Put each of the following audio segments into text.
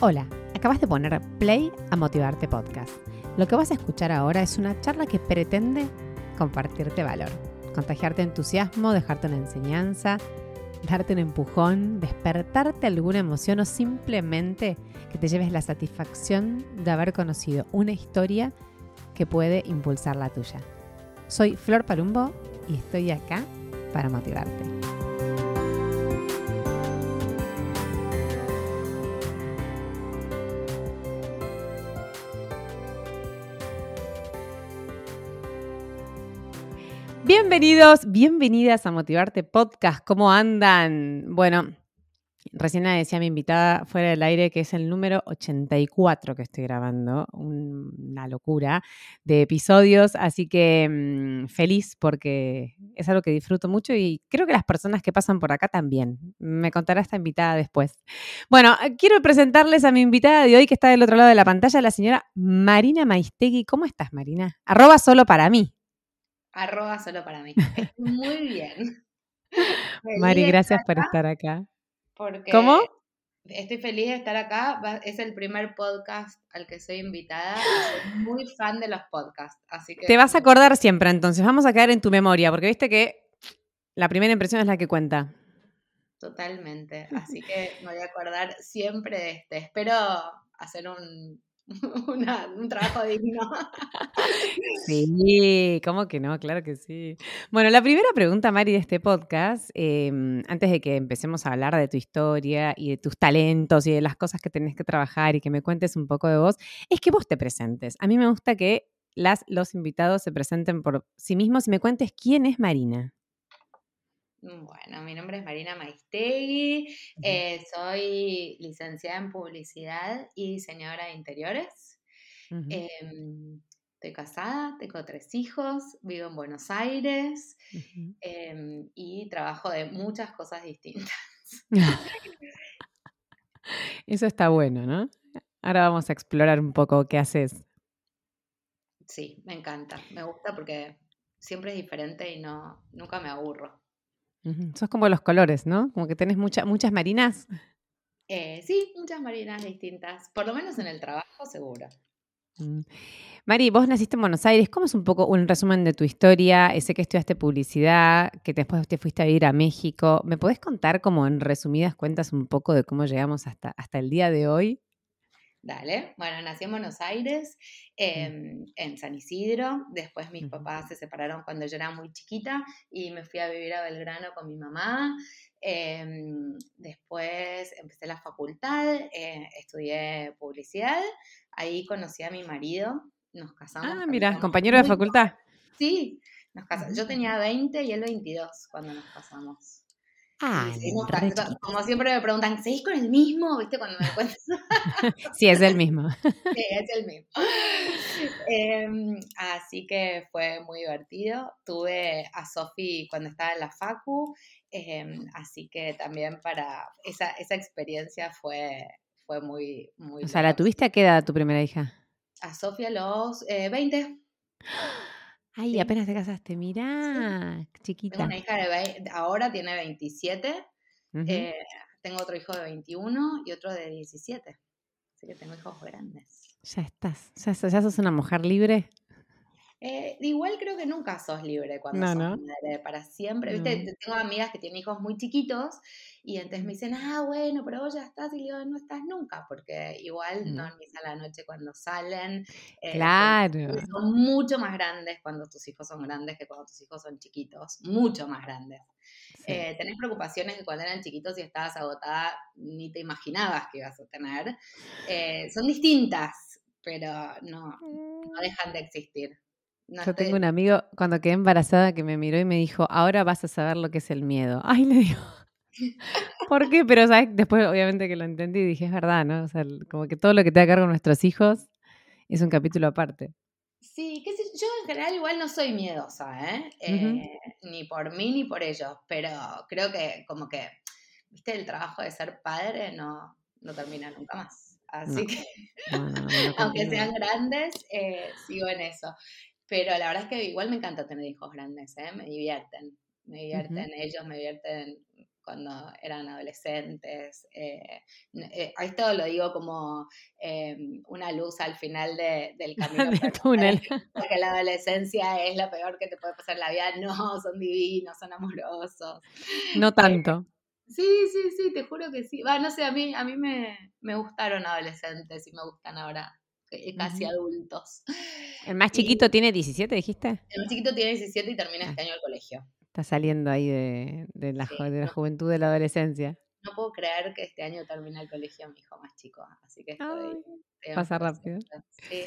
Hola, acabas de poner play a Motivarte Podcast. Lo que vas a escuchar ahora es una charla que pretende compartirte valor, contagiarte entusiasmo, dejarte una enseñanza, darte un empujón, despertarte alguna emoción o simplemente que te lleves la satisfacción de haber conocido una historia que puede impulsar la tuya. Soy Flor Palumbo y estoy acá para motivarte. Bienvenidos, bienvenidas a Motivarte Podcast. ¿Cómo andan? Bueno, recién decía mi invitada fuera del aire que es el número 84 que estoy grabando, una locura de episodios, así que mm, feliz porque es algo que disfruto mucho y creo que las personas que pasan por acá también. Me contará esta invitada después. Bueno, quiero presentarles a mi invitada de hoy que está del otro lado de la pantalla, la señora Marina Maistegui. ¿Cómo estás, Marina? Arroba solo para mí. Arroba solo para mí. Muy bien. Mari, gracias por estar acá. Porque ¿Cómo? Estoy feliz de estar acá. Es el primer podcast al que soy invitada. Soy muy fan de los podcasts. Así que Te vas a acordar siempre, entonces. Vamos a quedar en tu memoria, porque viste que la primera impresión es la que cuenta. Totalmente. Así que me voy a acordar siempre de este. Espero hacer un, un trabajo digno. Sí, ¿cómo que no? Claro que sí. Bueno, la primera pregunta, Mari, de este podcast, em, antes de que empecemos a hablar de tu historia y de tus talentos y de las cosas que tenés que trabajar y que me cuentes un poco de vos, es que vos te presentes. A mí me gusta que las, los invitados se presenten por sí mismos y me cuentes quién es Marina. Bueno, mi nombre es Marina Maistegui, eh, soy licenciada en publicidad y diseñadora de interiores. Em, estoy casada, tengo tres hijos, vivo en Buenos Aires em, y trabajo de muchas cosas distintas. Eso está bueno, ¿no? Ahora vamos a explorar un poco qué haces. Sí, me encanta, me gusta porque siempre es diferente y no, nunca me aburro. Sos como los colores, ¿no? Como que tenés muchas marinas. Eh, sí, muchas marinas distintas, por lo menos en el trabajo seguro. Mm. Mari, vos naciste en Buenos Aires. ¿Cómo es un poco un resumen de tu historia? Sé que estudiaste publicidad, que después te fuiste a vivir a México. ¿Me podés contar como en resumidas cuentas un poco de cómo llegamos hasta, hasta el día de hoy? Dale, bueno, nací en Buenos Aires, em, en San Isidro, después mis papás se separaron cuando yo era muy chiquita y me fui a vivir a Belgrano con mi mamá. Em, después empecé la facultad, eh, estudié publicidad, ahí conocí a mi marido, nos casamos. Ah, mira, compañero de facultad. Sí, nos casamos. Yo tenía 20 y él 22 cuando nos casamos. Ah, como siempre me preguntan, ¿seguís con el mismo? ¿Viste? Cuando me cuentas. sí, es el mismo. sí, es el mismo. Em, así que fue muy divertido. Tuve a Sofi cuando estaba en la Facu, em, así que también para esa, esa experiencia fue, fue muy, muy... O sea, ¿la tuviste a qué edad tu primera hija? A Sofi a los 20. Ay, apenas te casaste, mirá, chiquita. Tengo una hija de ahora tiene 27, eh, tengo otro hijo de 21 y otro de 17. Así que tengo hijos grandes. Ya estás, ya, sos una mujer libre. Eh, igual creo que nunca sos libre cuando sos madre, para siempre. ¿Viste? Tengo amigas que tienen hijos muy chiquitos y entonces me dicen, ah, bueno, pero vos ya estás y yo no estás nunca, porque igual no dormís a la noche cuando salen. Eh, claro. Son mucho más grandes cuando tus hijos son grandes que cuando tus hijos son chiquitos, mucho más grandes. Eh, tenés preocupaciones que cuando eran chiquitos y estabas agotada ni te imaginabas que ibas a tener. Son distintas, pero no, no mm. dejan de existir. Yo tengo un amigo cuando quedé embarazada que me miró y me dijo, ahora vas a saber lo que es el miedo. Ay, le digo, ¿Por qué? Pero ¿sabes? después obviamente que lo entendí y dije, es verdad, ¿no? O sea, como que todo lo que te da cargo nuestros hijos es un capítulo aparte. Sí, que yo en general igual no soy miedosa, ¿eh? eh ni por mí ni por ellos, pero creo que como que, viste, el trabajo de ser padre no, no termina nunca más. Así que, aunque sean grandes, eh, sigo en eso. Pero la verdad es que igual me encanta tener hijos grandes, ¿eh? Me divierten, me divierten ellos, me divierten cuando eran adolescentes. Eh, eh, esto lo digo como em, una luz al final del camino. del túnel. Porque la adolescencia es lo peor que te puede pasar en la vida. No, son divinos, son amorosos. No tanto. Sí, sí, sí, te juro que sí. Va, no sé, a mí, a mí me, me gustaron adolescentes y me gustan ahora casi adultos. ¿El más chiquito tiene 17, dijiste? El más chiquito tiene 17 y termina este ah. año el colegio. Está saliendo ahí de, la, de la juventud, de la adolescencia. No puedo creer que este año termine el colegio mi hijo más chico, así que estoy... pasa rápido. Sí,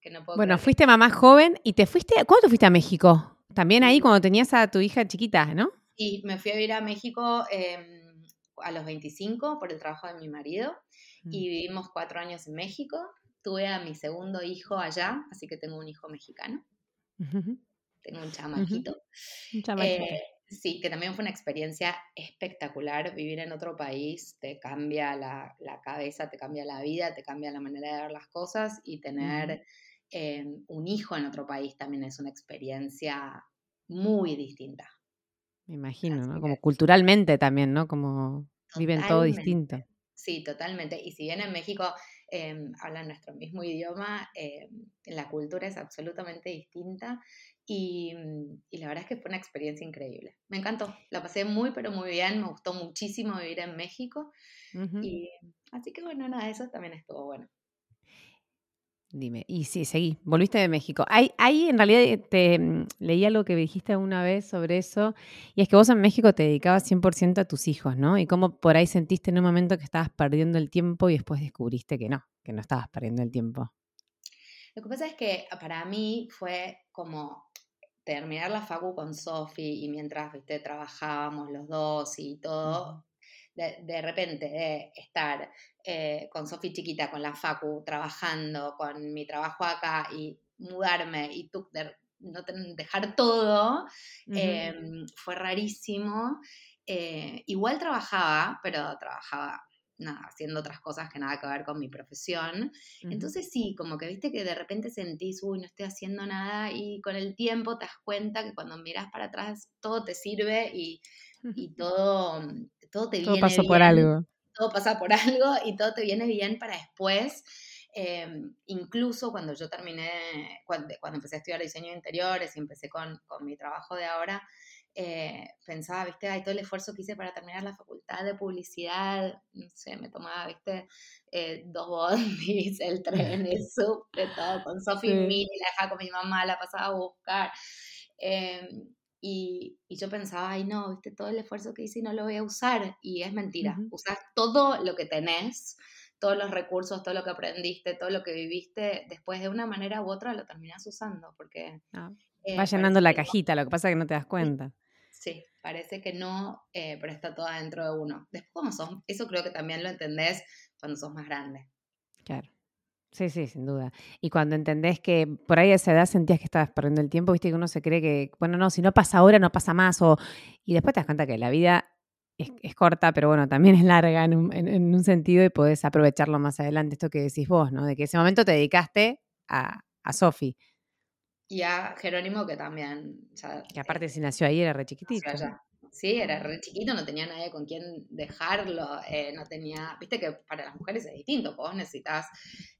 que no puedo bueno, fuiste mamá joven y te fuiste... ¿Cuándo fuiste a México? También ahí cuando tenías a tu hija chiquita, ¿no? Sí, me fui a vivir a México em, a los 25 por el trabajo de mi marido y mm. vivimos cuatro años en México tuve a mi segundo hijo allá, así que tengo un hijo mexicano. Tengo un chamaquito. Eh, sí, que también fue una experiencia espectacular. Vivir en otro país te cambia la, cabeza, te cambia la vida, te cambia la manera de ver las cosas y tener em, un hijo en otro país también es una experiencia muy distinta. Me imagino, ¿no? Como culturalmente también, ¿no? Como viven todo distinto. Sí, totalmente. Y si bien en México eh, hablan nuestro mismo idioma, eh, la cultura es absolutamente distinta y, mm, y, la verdad es que fue una experiencia increíble. Me encantó, la pasé muy, pero muy bien, me gustó muchísimo vivir en México. y, así que bueno, nada, eso también estuvo bueno. Dime, y sí, seguí, volviste de México. Ahí, ahí en realidad eh, te mm, leí algo que dijiste una vez sobre eso, y es que vos en México te dedicabas 100% a tus hijos, ¿no? Y cómo por ahí sentiste en un momento que estabas perdiendo el tiempo y después descubriste que no, que no estabas perdiendo el tiempo. Lo que pasa es que para mí fue como terminar la facu con Sofi y mientras ¿viste? trabajábamos los dos y todo, de, repente de estar eh, con Sofi chiquita, con la Facu, trabajando, con mi trabajo acá y mudarme y tú no dejar todo, em, fue rarísimo. Eh, igual trabajaba, pero trabajaba nada, haciendo otras cosas que nada que ver con mi profesión. Entonces sí, como que viste que de repente sentís, uy, no estoy haciendo nada y con el tiempo te das cuenta que cuando miras para atrás todo te sirve y, y todo, todo te todo pasó por algo. Todo pasa por algo y todo te viene bien para después. Em, incluso cuando yo terminé, cuando, empecé a estudiar diseño de interiores y empecé con, con mi trabajo de ahora, eh, pensaba, viste, hay todo el esfuerzo que hice para terminar la facultad de publicidad, no sé, me tomaba, viste, eh, dos bondis, el tren, el subte, todo, con Sophie sí. Mini, la dejaba con mi mamá, la pasaba a buscar. Em, y, yo pensaba, ay no, viste todo el esfuerzo que hice y no lo voy a usar. Y es mentira, usar todo lo que tenés, todos los recursos, todo lo que aprendiste, todo lo que viviste, después de una manera u otra lo terminas usando, porque... Ah, eh, va llenando la cajita, lo que pasa es que no te das cuenta. Sí, parece que no, eh, pero está todo dentro de uno. Después, como sos, eso creo que también lo entendés cuando sos más grande. Claro. Sí, sí, sin duda. Y cuando entendés que por ahí a esa edad sentías que estabas perdiendo el tiempo, viste que uno se cree que, bueno, no, si no pasa ahora, no pasa más. O, y después te das cuenta que la vida es, corta, pero bueno, también es larga en un, sentido y podés aprovecharlo más adelante. Esto que decís vos, ¿no? De que ese momento te dedicaste a, a Sofi. Y a Jerónimo, que también. que aparte, si nació ahí, era re chiquitito. Sí, era re chiquito, no tenía nadie con quien dejarlo, eh, no tenía, viste que para las mujeres es distinto, vos necesitas,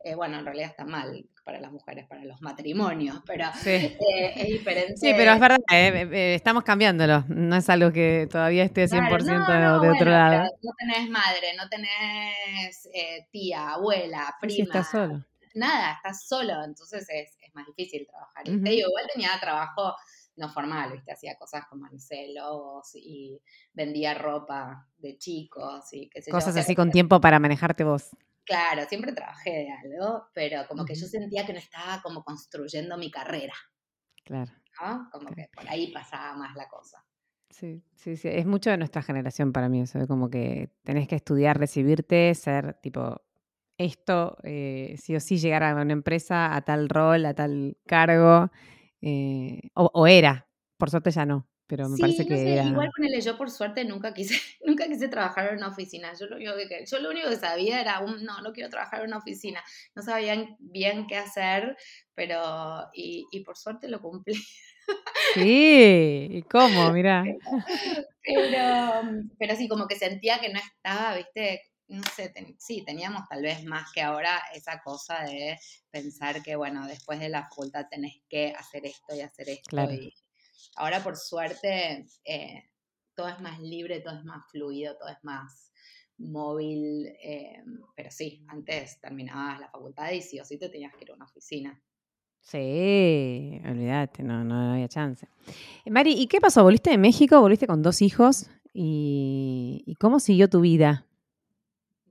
eh, bueno, en realidad está mal para las mujeres, para los matrimonios, pero eh, es diferente. Sí, pero es verdad, estamos cambiándolo, no es algo que todavía esté 100% de otro lado. No tenés madre, no tenés tía, abuela, prima. Sí, estás solo. Nada, estás solo, entonces es, más difícil trabajar. igual tenía trabajo no formal, ¿viste? Hacía cosas como en logos y vendía ropa de chicos y qué sé Cosas así con tiempo para manejarte vos. Claro, siempre trabajé de algo, pero como que yo sentía que no estaba como construyendo mi carrera. Claro. ¿no? Como que por ahí pasaba más la cosa. Sí, sí, sí. Es mucho de nuestra generación para mí eso, de como que tenés que estudiar, recibirte, ser tipo esto, eh, sí o sí llegar a una empresa, a tal rol, a tal cargo, eh, o, era, por suerte ya no, pero me parece que era... Igual ponele, yo por suerte nunca quise, nunca quise trabajar en una oficina. Yo lo único que, yo lo único que sabía era, un, no, no quiero trabajar en una oficina. No sabían bien qué hacer, pero, y, y por suerte lo cumplí. Sí, ¿y cómo? Mirá. Pero, pero sí, como que sentía que no estaba, viste, no sé, sí, teníamos tal vez más que ahora esa cosa de pensar que, bueno, después de la facultad tenés que hacer esto y hacer esto. Y ahora, por suerte, eh, todo es más libre, todo es más fluido, todo es más móvil. Eh, pero sí, antes terminabas la facultad y sí o sí te tenías que ir a una oficina. Sí, olvídate, no, no había chance. Mari, ¿y qué pasó? ¿Volviste de México? ¿Volviste con dos hijos? ¿Y, cómo siguió tu vida?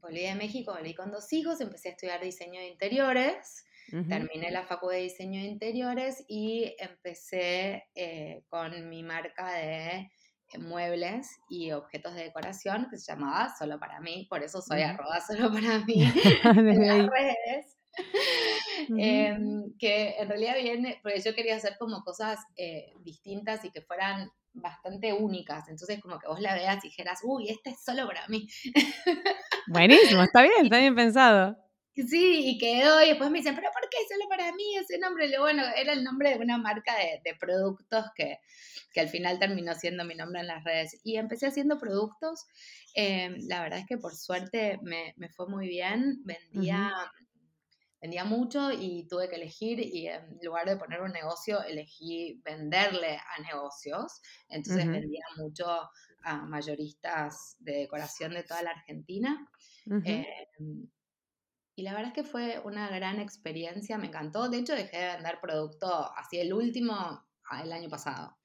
Volví de México, volví con dos hijos, empecé a estudiar diseño de interiores, terminé la facultad de diseño de interiores y empecé eh, con mi marca de muebles y objetos de decoración que se llamaba Solo para mí, por eso soy arroba solo para mí en las redes. Em, que en realidad viene, porque yo quería hacer como cosas eh, distintas y que fueran bastante únicas, entonces como que vos la veas y dijeras, uy, este es solo para mí. Buenísimo, está bien, está bien pensado. Sí, y quedó, y después me dicen, pero ¿por qué solo para mí ese nombre? Bueno, era el nombre de una marca de, de productos que, que, al final terminó siendo mi nombre en las redes. Y empecé haciendo productos, em, la verdad es que por suerte me, me fue muy bien, vendía vendía mucho y tuve que elegir y en lugar de poner un negocio, elegí venderle a negocios. Entonces vendía mucho a mayoristas de decoración de toda la Argentina. Em, y la verdad es que fue una gran experiencia, me encantó. De hecho, dejé de vender producto así el último ah, el año pasado.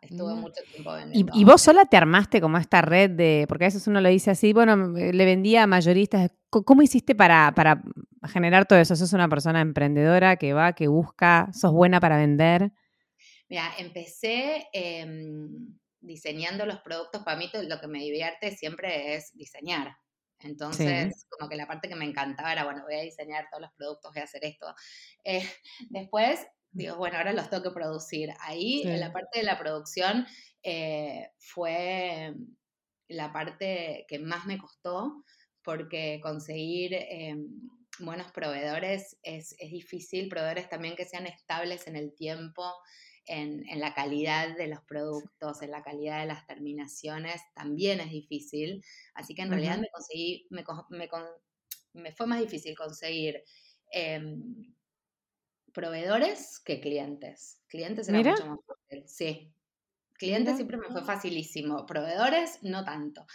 Estuve mucho tiempo vendiendo. ¿Y, ¿Y, vos sola te armaste como esta red de, porque a veces uno lo dice así, bueno, le vendía a mayoristas. ¿Cómo hiciste para, para generar todo eso? ¿Sos una persona emprendedora que va, que busca, sos buena para vender? Mira, empecé em, diseñando los productos. Para mí lo que me divierte siempre es diseñar. Entonces, como que la parte que me encantaba era, bueno, voy a diseñar todos los productos, voy a hacer esto. Eh, después, digo, bueno, ahora los tengo que producir. Ahí, en la parte de la producción, eh, fue la parte que más me costó, porque conseguir em, buenos proveedores es, difícil, proveedores también que sean estables en el tiempo, en, la calidad de los productos, en la calidad de las terminaciones, también es difícil. Así que en realidad me conseguí, me, me, fue más difícil conseguir em, proveedores que clientes. Clientes era mucho más fácil, sí. Clientes siempre me fue facilísimo, proveedores no tanto.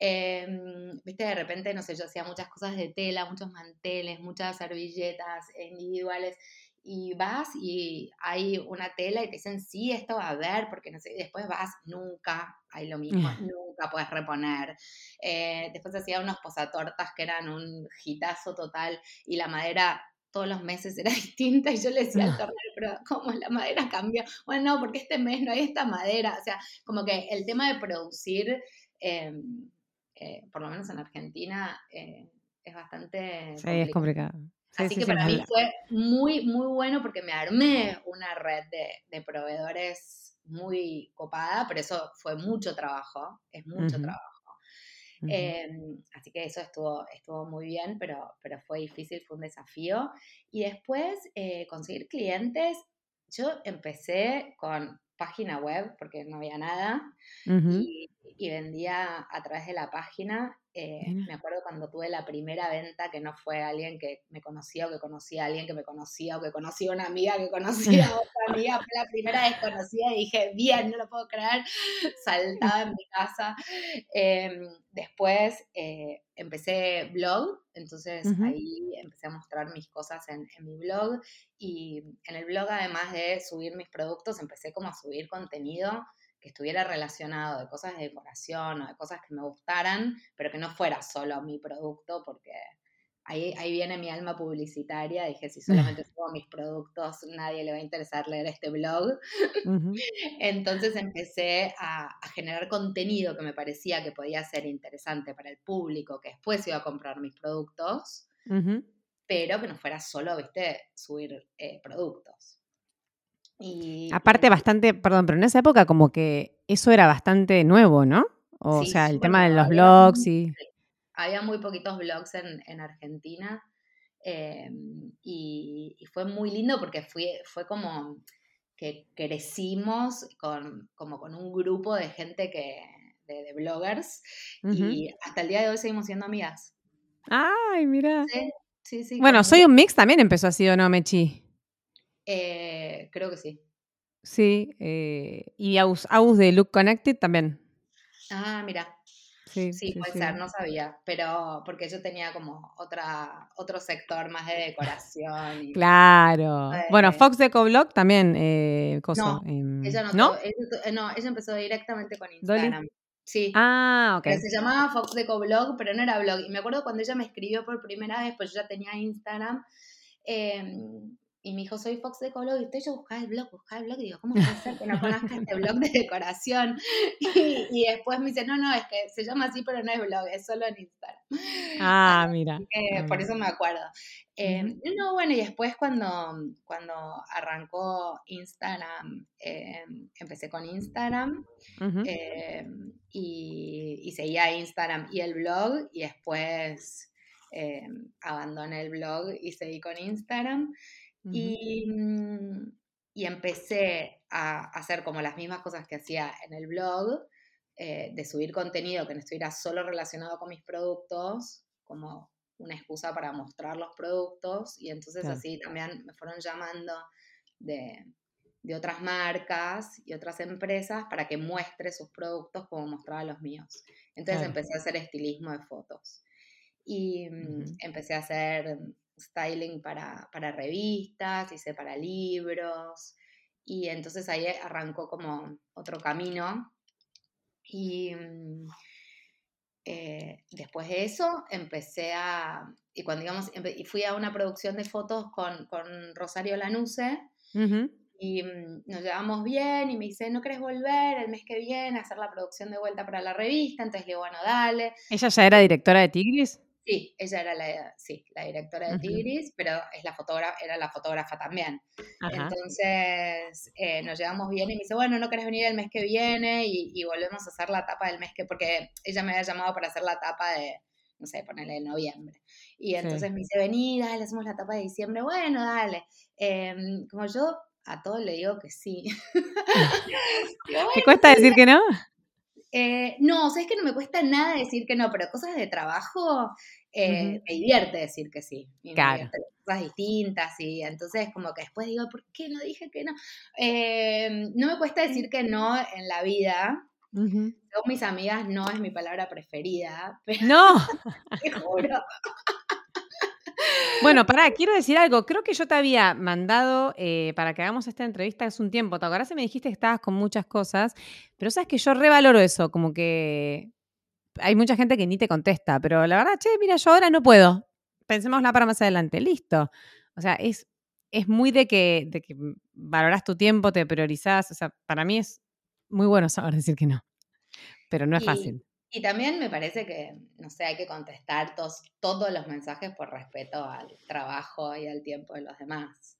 Em, viste, de repente, no sé, yo hacía muchas cosas de tela, muchos manteles, muchas servilletas individuales, y vas y hay una tela y te dicen, sí, esto va a haber, porque no sé, y después vas, nunca hay lo mismo, nunca puedes reponer. Eh, después hacía unos posatortas que eran un hitazo total y la madera todos los meses era distinta y yo le decía al tornero, pero ¿cómo la madera cambió? Bueno, no, porque este mes no hay esta madera. O sea, como que el tema de producir, em, eh, por lo menos en Argentina, eh, es bastante... Sí, es complicado. Así que para mí fue muy, muy bueno porque me armé una red de, proveedores muy copada, pero eso fue mucho trabajo, es mucho trabajo. Em, así que eso estuvo, estuvo muy bien, pero, pero fue difícil, fue un desafío. Y después eh, conseguir clientes, yo empecé con página web porque no había nada y, vendía a través de la página. Eh, me acuerdo cuando tuve la primera venta que no fue alguien que me conocía o que conocía a alguien que me conocía o que conocía a una amiga que conocía a otra amiga. Fue la primera desconocida y dije, bien, no lo puedo creer. Saltaba en mi casa. Em, después eh, empecé blog, entonces ahí empecé a mostrar mis cosas en, en, mi blog y en el blog además de subir mis productos empecé como a subir contenido que estuviera relacionado de cosas de decoración o de cosas que me gustaran, pero que no fuera solo mi producto porque Ahí, ahí, viene mi alma publicitaria. Dije, si solamente subo mis productos, nadie le va a interesar leer este blog. Entonces empecé a, generar contenido que me parecía que podía ser interesante para el público, que después iba a comprar mis productos, pero que no fuera solo, viste, subir eh, productos. Y, Aparte, bastante, perdón, pero en esa época como que eso era bastante nuevo, ¿no? O sea, el tema de los blogs y había muy poquitos blogs en, Argentina eh, y, fue muy lindo porque fue, fue como que crecimos con, como con un grupo de gente que, de, bloggers y hasta el día de hoy seguimos siendo amigas. Ay, mira. Sí, sí, Bueno, Soy un Mix también empezó así, ¿o no, Mechi? Eh, creo que sí. Sí, eh, y Aus, Aus de Look Connected también. Ah, mira. Sí, puede ser, no sabía, pero porque yo tenía como otra, otro sector más de decoración. claro. bueno, Fox Decoblog también, eh, No, em, ella no, eh, no, ella empezó directamente con Instagram. Sí. Ah, ok. se llamaba Fox Decoblog, pero no era blog. Y me acuerdo cuando ella me escribió por primera vez, pues yo ya tenía Instagram. Eh, y me dijo, soy Fox de Colo, y estoy yo buscaba el blog, buscaba el blog, y digo, ¿cómo puede ser que no conozca este blog de decoración? Y, después me dice, no, no, es que se llama así, pero no es blog, es solo en Instagram. Ah, mira. por eso me acuerdo. Em, no, bueno, y después cuando, cuando arrancó Instagram, em, empecé con Instagram em, y, y seguía Instagram y el blog, y después abandoné el blog y seguí con Instagram. Mm, y, empecé a hacer como las mismas cosas que hacía en el blog, eh, de subir contenido que no estuviera solo relacionado con mis productos, como una excusa para mostrar los productos. Y entonces así también me fueron llamando de, otras marcas y otras empresas para que muestre sus productos como mostraba los míos. Entonces empecé a hacer estilismo de fotos. Y mm, empecé a hacer styling para, revistas, hice para libros, y entonces ahí arrancó como otro camino. Y mm, eh, después de eso empecé a, y cuando digamos, y fui a una producción de fotos con, Rosario Lanuse, y mm, nos llevamos bien, y me dice, ¿no querés volver el mes que viene a hacer la producción de vuelta para la revista? Entonces le digo, bueno, dale. ¿Ella ya era directora de Tigris? Sí, ella era la, sí, la directora de Tigris, pero es la fotógrafa, era la fotógrafa también. Entonces eh, nos llevamos bien y me dice, bueno, ¿no querés venir el mes que viene? Y, volvemos a hacer la tapa del mes que, porque ella me había llamado para hacer la tapa de, no sé, ponerle en noviembre. Y entonces me dice, vení, dale, hacemos la tapa de diciembre. Bueno, dale. Em, como yo a todos le digo que sí. ¿Te cuesta decir que no? Eh, no, o sea, es que no me cuesta nada decir que no, pero cosas de trabajo eh, me divierte decir que sí. claro. cosas distintas y entonces como que después digo, ¿por qué no dije que no? Eh, no me cuesta decir que no en la vida. Según mis amigas, no es mi palabra preferida. Pero no. te juro. Bueno, pará, quiero decir algo. Creo que yo te había mandado eh, para que hagamos esta entrevista hace un tiempo. ¿Te acordás? Me dijiste que estabas con muchas cosas, pero sabes que yo revaloro eso, como que hay mucha gente que ni te contesta, pero la verdad, che, mira, yo ahora no puedo. Pensémosla para más adelante. Listo. O sea, es, es muy de que, de que valoras tu tiempo, te priorizás. O sea, para mí es muy bueno saber decir que no, pero no es fácil. Y también me parece que, no sé, hay que contestar todos los mensajes por respeto al trabajo y al tiempo de los demás.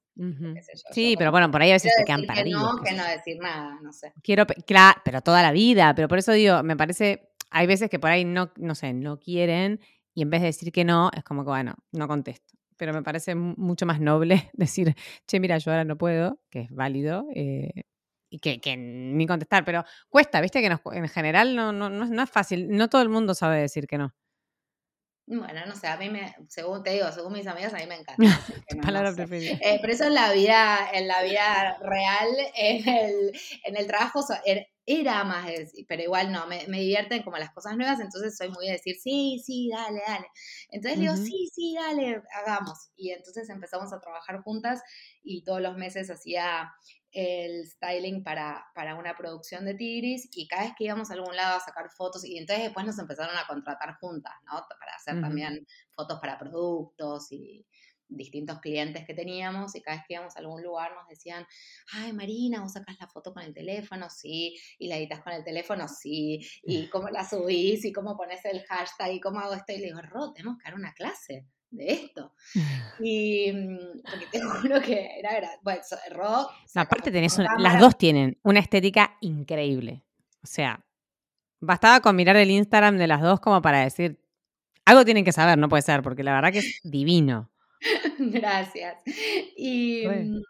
sí, pero bueno, por ahí a veces te quedan perdidos. Que no, que no decir nada, no sé. Quiero, claro, pero toda la vida, pero por eso digo, me parece, hay veces que por ahí no, no sé, no quieren y en vez de decir que no, es como que, bueno, no contesto. Pero me parece mucho más noble decir, che, mira, yo ahora no puedo, que es válido, eh, y que, ni contestar, pero cuesta, viste que en general no, no, no, es fácil, no todo el mundo sabe decir que no. Bueno, no sé, a mí me, según te digo, según mis amigas, a mí me encanta. palabra preferida. Eh, pero eso en la vida, en la vida real, en el, en el trabajo, er, era más, pero igual no, me, me, divierten como las cosas nuevas, entonces soy muy de decir, sí, sí, dale, dale. Entonces digo, sí, sí, dale, hagamos. Y entonces empezamos a trabajar juntas y todos los meses hacía el styling para, para, una producción de Tigris y cada vez que íbamos a algún lado a sacar fotos y entonces después nos empezaron a contratar juntas, ¿no? Para hacer también fotos para productos y distintos clientes que teníamos y cada vez que íbamos a algún lugar nos decían, ay Marina, vos sacas la foto con el teléfono, sí, y la editas con el teléfono, sí, y cómo la subís y cómo pones el hashtag y cómo hago esto y le digo, Ro, tenemos que dar una clase de esto. Y mm, porque te juro que era, era bueno, rock. aparte tenés las dos tienen una estética increíble. O sea, bastaba con mirar el Instagram de las dos como para decir, algo tienen que saber, no puede ser, porque la verdad que es divino. Gracias. Y, mm,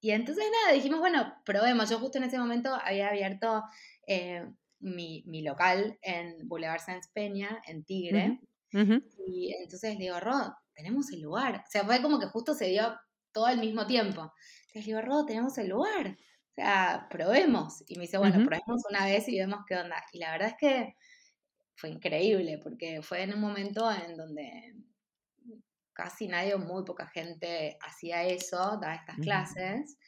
y entonces nada, dijimos, bueno, probemos. Yo justo en ese momento había abierto eh, mi, mi, local en Boulevard Sáenz Peña, en Tigre. Y entonces le digo, Ro, tenemos el lugar. O sea, fue como que justo se dio todo al mismo tiempo. Entonces le digo, Ro, tenemos el lugar. O sea, probemos. Y me dice, bueno, probemos una vez y vemos qué onda. Y la verdad es que fue increíble, porque fue en un momento en donde casi nadie o muy poca gente hacía eso, daba estas clases,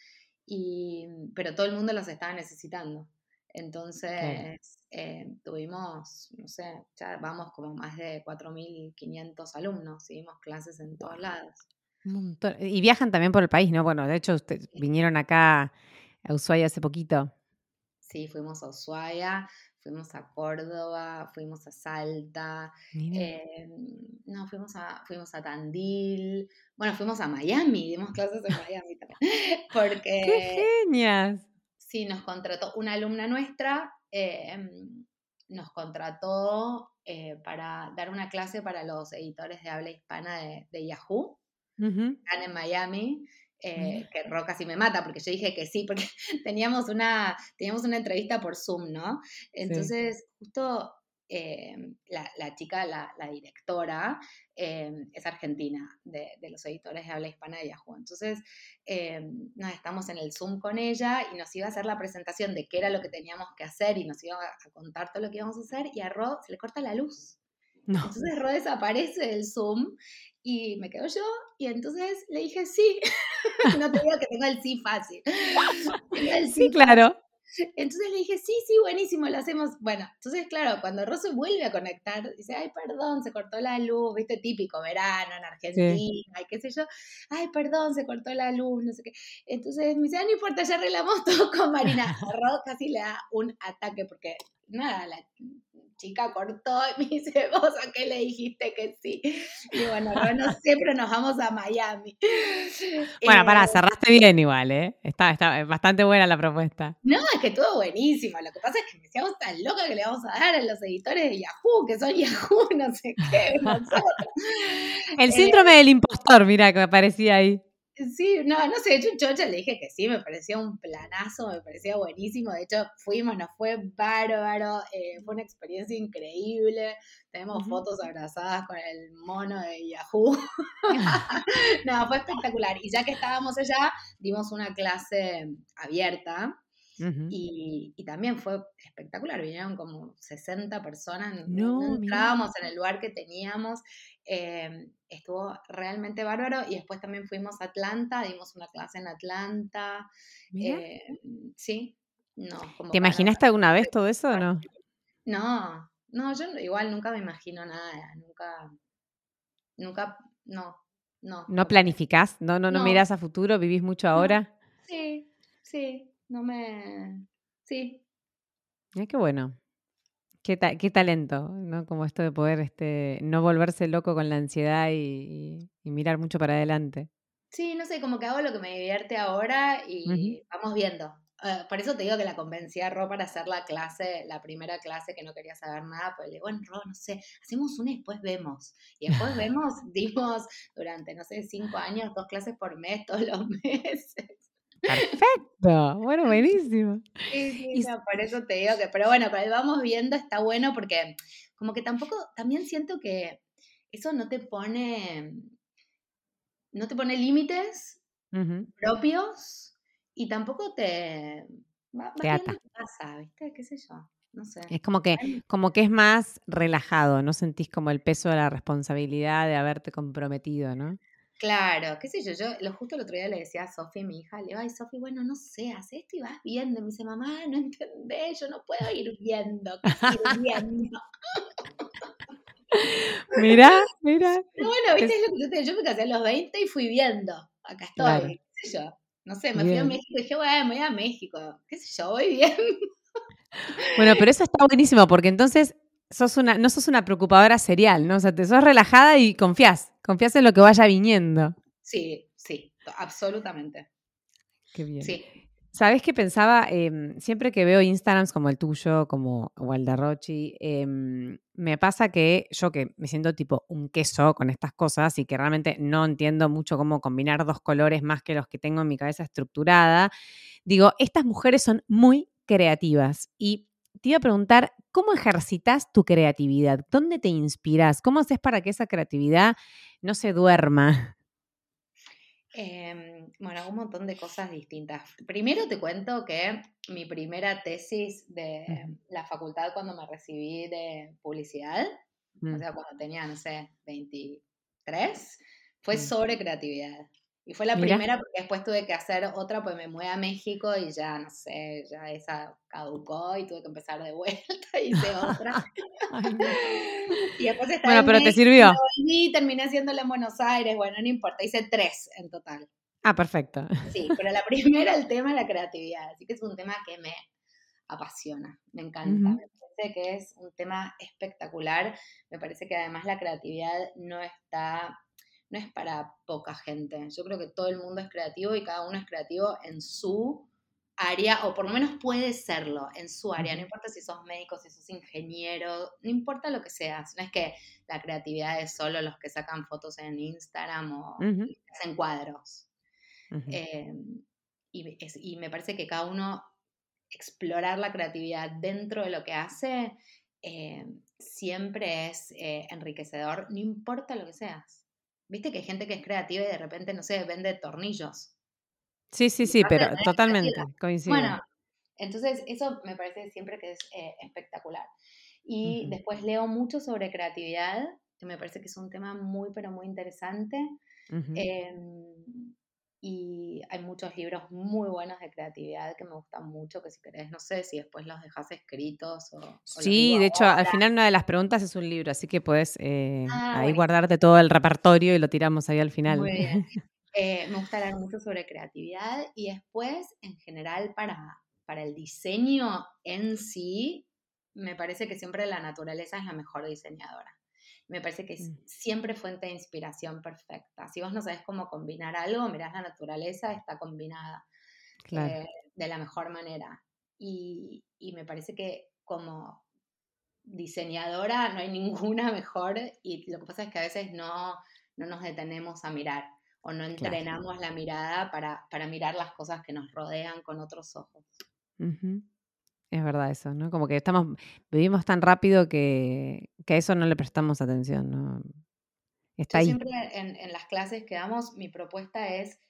y, pero todo el mundo las estaba necesitando. Entonces, eh, tuvimos, no sé, ya vamos como más de 4.500 alumnos, seguimos clases en todos lados. Y viajan también por el país, ¿no? Bueno, de hecho, ustedes vinieron acá a Ushuaia hace poquito. Sí, fuimos a Ushuaia, fuimos a Córdoba, fuimos a Salta, eh, no, fuimos a, fuimos a Tandil, bueno, fuimos a Miami, dimos clases en Miami también, porque... ¡Qué genias! Sí, nos contrató una alumna nuestra, em, nos contrató eh, para dar una clase para los editores de habla hispana de, Yahoo, están en Miami, eh, que Ro casi me mata, porque yo dije que sí, porque teníamos una, teníamos una entrevista por Zoom, ¿no? Entonces, justo eh, la, chica, la, directora, eh, es argentina, de, los editores de habla hispana de Yahoo. Entonces, nos estamos en el Zoom con ella y nos iba a hacer la presentación de qué era lo que teníamos que hacer y nos iba a contar todo lo que íbamos a hacer y a Ro se le corta la luz. Entonces Ro desaparece del Zoom y me quedo yo y entonces le dije sí. no te digo que tengo el sí fácil. sí, claro. Entonces le dije, sí, sí, buenísimo, lo hacemos. Bueno, entonces, claro, cuando Ro se vuelve a conectar, dice, ay, perdón, se cortó la luz, viste, típico, verano en Argentina, y qué sé yo, ay, perdón, se cortó la luz, no sé qué. Entonces me dice, ah, no importa, ya arreglamos todo con Marina. A Ro casi le da un ataque, porque nada, la chica cortó y me dice, ¿vos a qué le dijiste que sí? Y bueno, no sé, pero nos vamos a Miami. Bueno, para eh, cerraste bien igual, ¿eh? Está, está bastante buena la propuesta. No, es que todo buenísimo. Lo que pasa es que me decíamos tan loca que le vamos a dar a los editores de Yahoo, que son Yahoo, no sé qué, El síndrome del impostor, mira, que aparecía ahí. Sí, no, no sé, de hecho Chocha le dije que sí, me parecía un planazo, me parecía buenísimo, de hecho fuimos, nos fue bárbaro, eh, fue una experiencia increíble, tenemos fotos abrazadas con el mono de Yahoo, no, fue espectacular, y ya que estábamos allá, dimos una clase abierta, y, también fue espectacular, vinieron como 60 personas, no, entrábamos en el lugar que teníamos, em, estuvo realmente bárbaro y después también fuimos a Atlanta, dimos una clase en Atlanta, eh, sí, no. ¿Te imaginaste alguna vez todo eso o no? No, no, yo igual nunca me imagino nada, nunca, nunca, no, no. ¿No planificás? ¿No, no, no, miras a futuro? ¿Vivís mucho ahora? Sí, sí, no me... Sí. qué bueno. Qué, qué, talento, ¿no? Como esto de poder este, no volverse loco con la ansiedad y, mirar mucho para adelante. Sí, no sé, como que hago lo que me divierte ahora y vamos viendo. Ah, por eso te digo que la convencí a Ro para hacer la clase, la primera clase que no quería saber nada, pues le digo, bueno, Ro, no sé, hacemos una y después vemos. Y después vemos, dimos durante, no sé, cinco años, dos clases por mes, todos los meses. Perfecto, bueno, buenísimo. Sí, sí, por eso te digo que, pero bueno, cuando vamos viendo está bueno porque como que tampoco, también siento que eso no te pone, no te pone límites propios y tampoco te, te ata. pasa, ¿viste? ¿Qué sé yo? No sé. Es como que, como que es más relajado, no sentís como el peso de la responsabilidad de haberte comprometido, ¿no? Claro, qué sé yo, yo lo justo el otro día le decía a Sofi, mi hija, le digo, ay Sofi, bueno, no sé, hace esto y vas viendo. Me dice, mamá, no entendés, yo no puedo ir viendo, ir viendo. mira, mira. bueno, viste, es... lo que yo, te, yo me casé a los 20 y fui viendo, acá estoy, qué sé yo. No sé, me fui a México y dije, bueno, me voy a México, qué sé yo, voy bien. Bueno, pero eso está buenísimo, porque entonces sos una, no sos una preocupadora serial, ¿no? O sea, te sos relajada y confías, confías en lo que vaya viniendo. Sí, sí, absolutamente. Qué bien. Sí. ¿Sabes qué pensaba? Em, siempre que veo Instagrams como el tuyo, como o el de Rochi, em, me pasa que yo que me siento tipo un queso con estas cosas y que realmente no entiendo mucho cómo combinar dos colores más que los que tengo en mi cabeza estructurada, digo, estas mujeres son muy creativas y te iba a preguntar, ¿cómo ejercitas tu creatividad? ¿Dónde te inspiras? ¿Cómo haces para que esa creatividad no se duerma? Em, bueno, un montón de cosas distintas. Primero te cuento que mi primera tesis de la facultad cuando me recibí de publicidad, o mm. sea, cuando tenía, no sé, 23, fue mm. sobre creatividad. Y fue la primera porque después tuve que hacer otra, pues me mudé a México y ya, no sé, ya esa caducó y tuve que empezar de vuelta y hice otra. y después estaba bueno, pero te sirvió. Y terminé haciéndola en Buenos Aires, bueno, no importa, hice tres en total. Ah, perfecto. Sí, pero la primera, el tema de la creatividad, así que es un tema que me apasiona, me encanta. Me parece que es un tema espectacular, me parece que además la creatividad no está no es para poca gente. Yo creo que todo el mundo es creativo y cada uno es creativo en su área, o por lo menos puede serlo en su área. No importa si sos médico, si sos ingeniero, no importa lo que seas. No es que la creatividad es solo los que sacan fotos en Instagram o hacen cuadros. Em, y, me parece que cada uno explorar la creatividad dentro de lo que hace em, siempre es eh, enriquecedor, no importa lo que seas. Viste que hay gente que es creativa y de repente, no sé, vende tornillos. Sí, sí, sí, pero totalmente coincido. Bueno, entonces eso me parece siempre que es eh, espectacular. Y después leo mucho sobre creatividad, que me parece que es un tema muy, pero muy interesante. Y hay muchos libros muy buenos de creatividad que me gustan mucho, que si querés, no sé si después los dejas escritos o... sí, de hecho, al final una de las preguntas es un libro, así que puedes eh, ah, ahí guardarte todo el repertorio y lo tiramos ahí al final. Muy bien. Eh, me gusta hablar mucho sobre creatividad y después, en general, para, para el diseño en sí, me parece que siempre la naturaleza es la mejor diseñadora. Me parece que es mm. siempre fuente de inspiración perfecta. Si vos no sabes cómo combinar algo, mirás la naturaleza, está combinada eh, de la mejor manera. Y, me parece que como diseñadora no hay ninguna mejor y lo que pasa es que a veces no, no nos detenemos a mirar o no entrenamos la mirada para, para, mirar las cosas que nos rodean con otros ojos. Es verdad eso, ¿no? Como que estamos, vivimos tan rápido que, a eso no le prestamos atención, ¿no? Está Yo siempre en, las clases que damos, mi propuesta es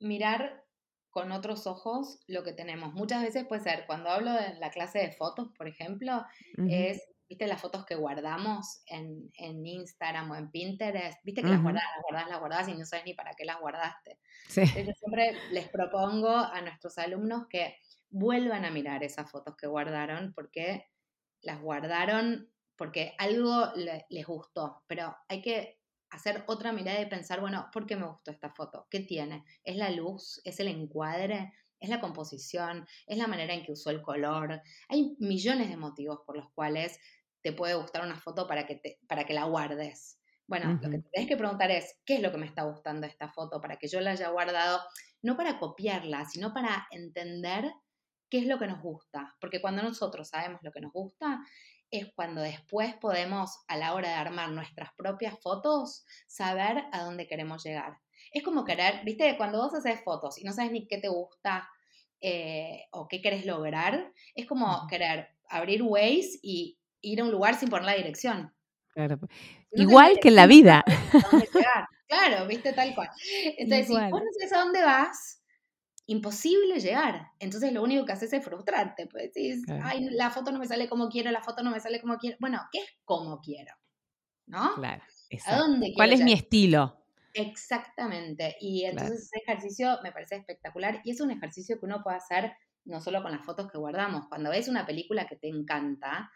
mirar con otros ojos lo que tenemos. Muchas veces puede ser, cuando hablo de la clase de fotos, por ejemplo, es, viste las fotos que guardamos en, Instagram o en Pinterest, viste que las guardas, las guardas, las guardas y no sabes ni para qué las guardaste. Sí. yo siempre les propongo a nuestros alumnos que vuelvan a mirar esas fotos que guardaron porque las guardaron porque algo les gustó, pero hay que hacer otra mirada y pensar, bueno, ¿por qué me gustó esta foto? ¿Qué tiene? ¿Es la luz? ¿Es el encuadre? ¿Es la composición? ¿Es la manera en que usó el color? Hay millones de motivos por los cuales te puede gustar una foto para que, te, para que la guardes. Bueno, lo que tienes que preguntar es, ¿qué es lo que me está gustando esta foto para que yo la haya guardado? No para copiarla, sino para entender qué es lo que nos gusta, porque cuando nosotros sabemos lo que nos gusta, es cuando después podemos, a la hora de armar nuestras propias fotos, saber a dónde queremos llegar. Es como querer, viste, cuando vos haces fotos y no sabes ni qué te gusta eh, o qué querés lograr, es como querer abrir Waze y ir a un lugar sin poner la dirección. Igual que en la vida. Claro, viste, tal cual. Entonces, si vos no sabes a dónde vas, imposible llegar. Entonces lo único que haces es frustrarte. Pues decís, ay, la foto no me sale como quiero, la foto no me sale como quiero. Bueno, ¿qué es como quiero? ¿No? Claro. ¿A dónde ¿Cuál es mi estilo? Exactamente. Y entonces ese ejercicio me parece espectacular y es un ejercicio que uno puede hacer no solo con las fotos que guardamos. Cuando ves una película que te encanta,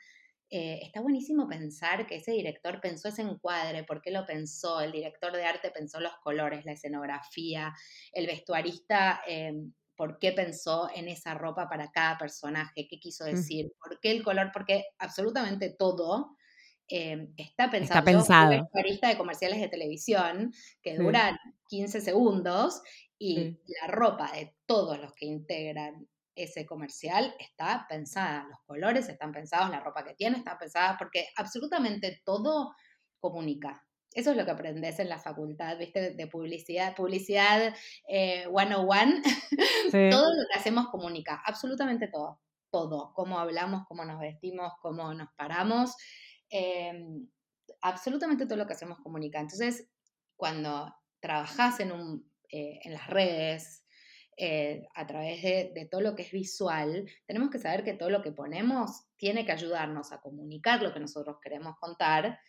eh, está buenísimo pensar que ese director pensó ese encuadre, por qué lo pensó, el director de arte pensó los colores, la escenografía, el vestuarista, em, por qué pensó en esa ropa para cada personaje, qué quiso decir, por qué el color, porque absolutamente todo em, está pensado. Está pensado. Yo vestuarista de comerciales de televisión que duran 15 segundos y la ropa de todos los que integran ese comercial está pensada, los colores están pensados, la ropa que tiene está pensada, porque absolutamente todo comunica. Eso es lo que aprendes en la facultad, ¿viste? De publicidad, publicidad 101. Eh, todo lo que hacemos comunica, absolutamente todo, todo. Cómo hablamos, cómo nos vestimos, cómo nos paramos. Em, absolutamente todo lo que hacemos comunica. Entonces, cuando trabajas en, un, eh, en las redes, eh, a través de, de, todo lo que es visual, tenemos que saber que todo lo que ponemos tiene que ayudarnos a comunicar lo que nosotros queremos contar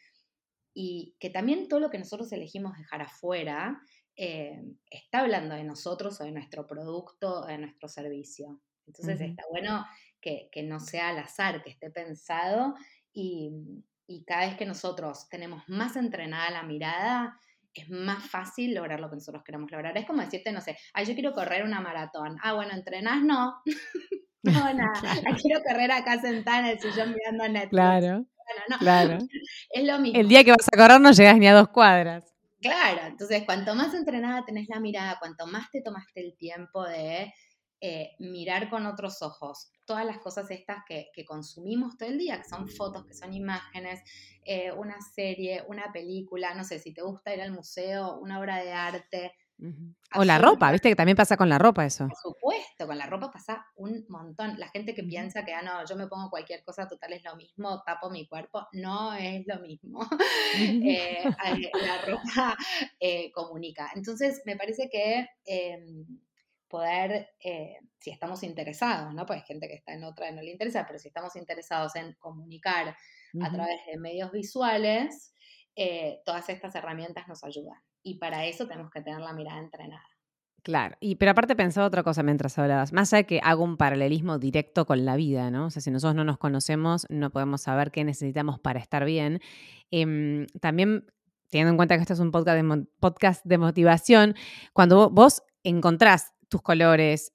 y que también todo lo que nosotros elegimos dejar afuera eh, está hablando de nosotros o de nuestro producto o de nuestro servicio. Entonces está bueno que, que, no sea al azar, que esté pensado y, y cada vez que nosotros tenemos más entrenada la mirada, es más fácil lograr lo que nosotros queremos lograr. Es como decirte, no sé, ay, yo quiero correr una maratón. Ah, bueno, entrenás, no. no, nada. Quiero correr acá sentada en el sillón mirando Netflix. Claro. Claro. es lo mismo. El día que vas a correr no llegas ni a dos cuadras. Claro, entonces cuanto más entrenada tenés la mirada, cuanto más te tomaste el tiempo de eh, mirar con otros ojos todas las cosas estas que, consumimos todo el día, que son fotos, que son imágenes, eh, una serie, una película, no sé, si te gusta ir al museo, una obra de arte, o la ropa, viste que también pasa con la ropa eso. Por supuesto, con la ropa pasa un montón. La gente que piensa que, ah, no, yo me pongo cualquier cosa, total es lo mismo, tapo mi cuerpo, no es lo mismo. Eh, la ropa eh, comunica. Entonces, me parece que em, poder, eh, si estamos interesados, ¿no? Pues hay gente que está en otra y no le interesa, pero si estamos interesados en comunicar a través de medios visuales, todas estas herramientas nos ayudan y para eso tenemos que tener la mirada entrenada. Claro, y, pero aparte pensaba otra cosa mientras hablabas, más allá de que hago un paralelismo directo con la vida, ¿no? O sea, si nosotros no nos conocemos, no podemos saber qué necesitamos para estar bien. Em, también, teniendo en cuenta que este es un podcast de, podcast de motivación, cuando vos encontrás tus colores,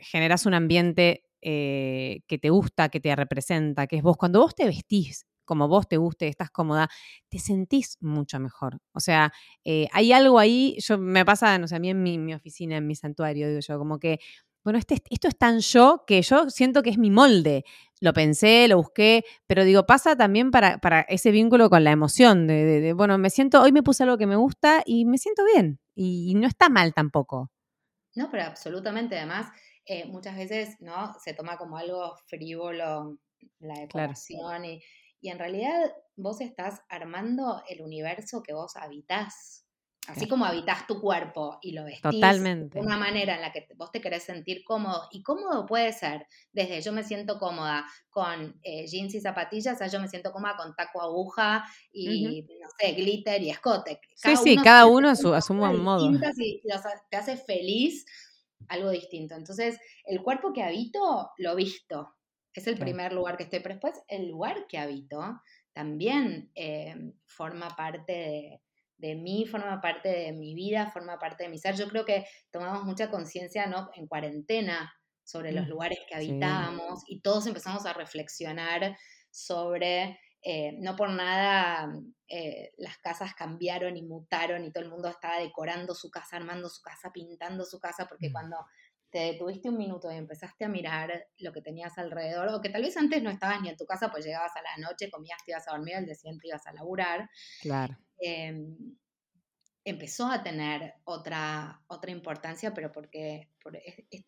generás un ambiente eh, que te gusta, que te representa, que es vos, cuando vos te vestís como vos te guste, estás cómoda, te sentís mucho mejor. O sea, eh, hay algo ahí, yo me pasa, no sé, a mí en mi, oficina, en mi santuario, digo yo, como que, bueno, este, esto es tan yo que yo siento que es mi molde. Lo pensé, lo busqué, pero digo, pasa también para, para ese vínculo con la emoción, de, bueno, me siento, hoy me puse algo que me gusta y me siento bien, y, no está mal tampoco. No, pero absolutamente, además, eh, muchas veces, ¿no? Se toma como algo frívolo la decoración y y en realidad vos estás armando el universo que vos habitás. Así como habitas tu cuerpo y lo vestís Totalmente. de una manera en la que vos te querés sentir cómodo. Y cómodo puede ser desde yo me siento cómoda con eh, jeans y zapatillas a yo me siento cómoda con taco aguja y, no sé, glitter y escote. sí, sí, cada uno a su, a su modo. Y te hace feliz algo distinto. Entonces, el cuerpo que habito, lo visto. Es el primer lugar que estoy, pero después el lugar que habito también eh, forma parte de, mí, forma parte de mi vida, forma parte de mi ser. Yo creo que tomamos mucha conciencia ¿no? en cuarentena sobre los mm, lugares que habitábamos y todos empezamos a reflexionar sobre, eh, no por nada eh, las casas cambiaron y mutaron y todo el mundo estaba decorando su casa, armando su casa, pintando su casa, porque mm. cuando te detuviste un minuto y empezaste a mirar lo que tenías alrededor, o que tal vez antes no estabas ni en tu casa, pues llegabas a la noche, comías, te ibas a dormir, al día siguiente ibas a laburar. Claro. Em, empezó a tener otra, otra importancia, pero porque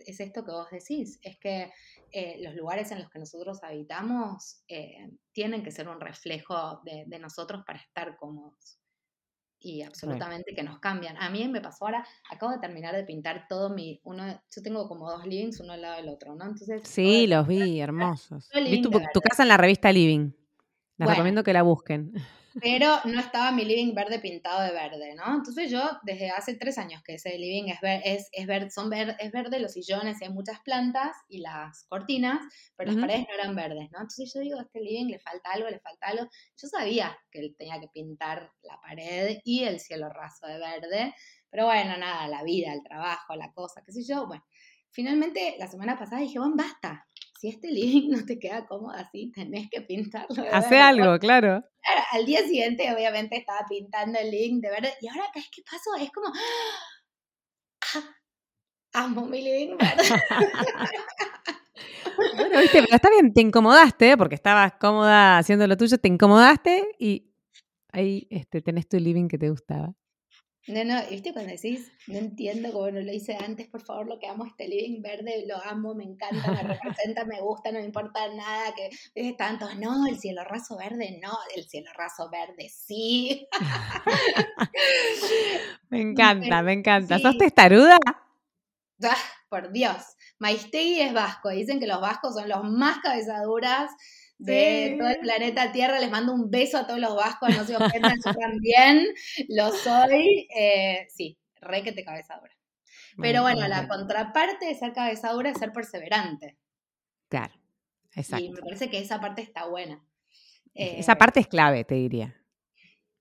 es, esto que vos decís, es que eh, los lugares en los que nosotros habitamos eh, tienen que ser un reflejo de, de nosotros para estar cómodos y absolutamente que nos cambian. A mí me pasó ahora, acabo de terminar de pintar todo mi, uno, yo tengo como dos livings, uno al lado del otro, ¿no? Entonces... Sí, los vi, hermosos. Vi tu, tu, casa en la revista Living. Les recomiendo que la busquen pero no estaba mi living verde pintado de verde, ¿no? Entonces yo desde hace tres años que ese living es, es, es, verde, son es verde, los sillones y hay muchas plantas y las cortinas, pero las paredes no eran verdes, ¿no? Entonces yo digo, a este living le falta algo, le falta algo. Yo sabía que él tenía que pintar la pared y el cielo raso de verde, pero bueno, nada, la vida, el trabajo, la cosa, qué sé yo, bueno. Finalmente, la semana pasada dije, bueno, basta, si este living no te queda cómodo así, tenés que pintarlo. Hace algo, claro. Al día siguiente, obviamente, estaba pintando el living de verde. Y ahora, ¿qué pasó? Es como. ¡Ah! Amo mi living verde. bueno, viste, pero está bien, te incomodaste porque estabas cómoda haciendo lo tuyo, te incomodaste y ahí este, tenés tu living que te gustaba. No, no, viste cuando decís, no entiendo cómo no lo hice antes, por favor, lo que amo este living verde, lo amo, me encanta, me representa, me gusta, no me importa nada, que es tanto, no, el cielo raso verde, no, el cielo raso verde, sí. me encanta, me encanta. ¿Sos testaruda? Ah, por Dios. Maistegui es vasco, dicen que los vascos son los más cabezaduras de todo el planeta Tierra. Les mando un beso a todos los vascos, no se ofendan, yo también lo soy. Eh, sí, re que te cabezadura. Pero bueno, la contraparte de ser cabezadura es ser perseverante. Claro, exacto. Y me parece que esa parte está buena. esa eh, parte es clave, te diría.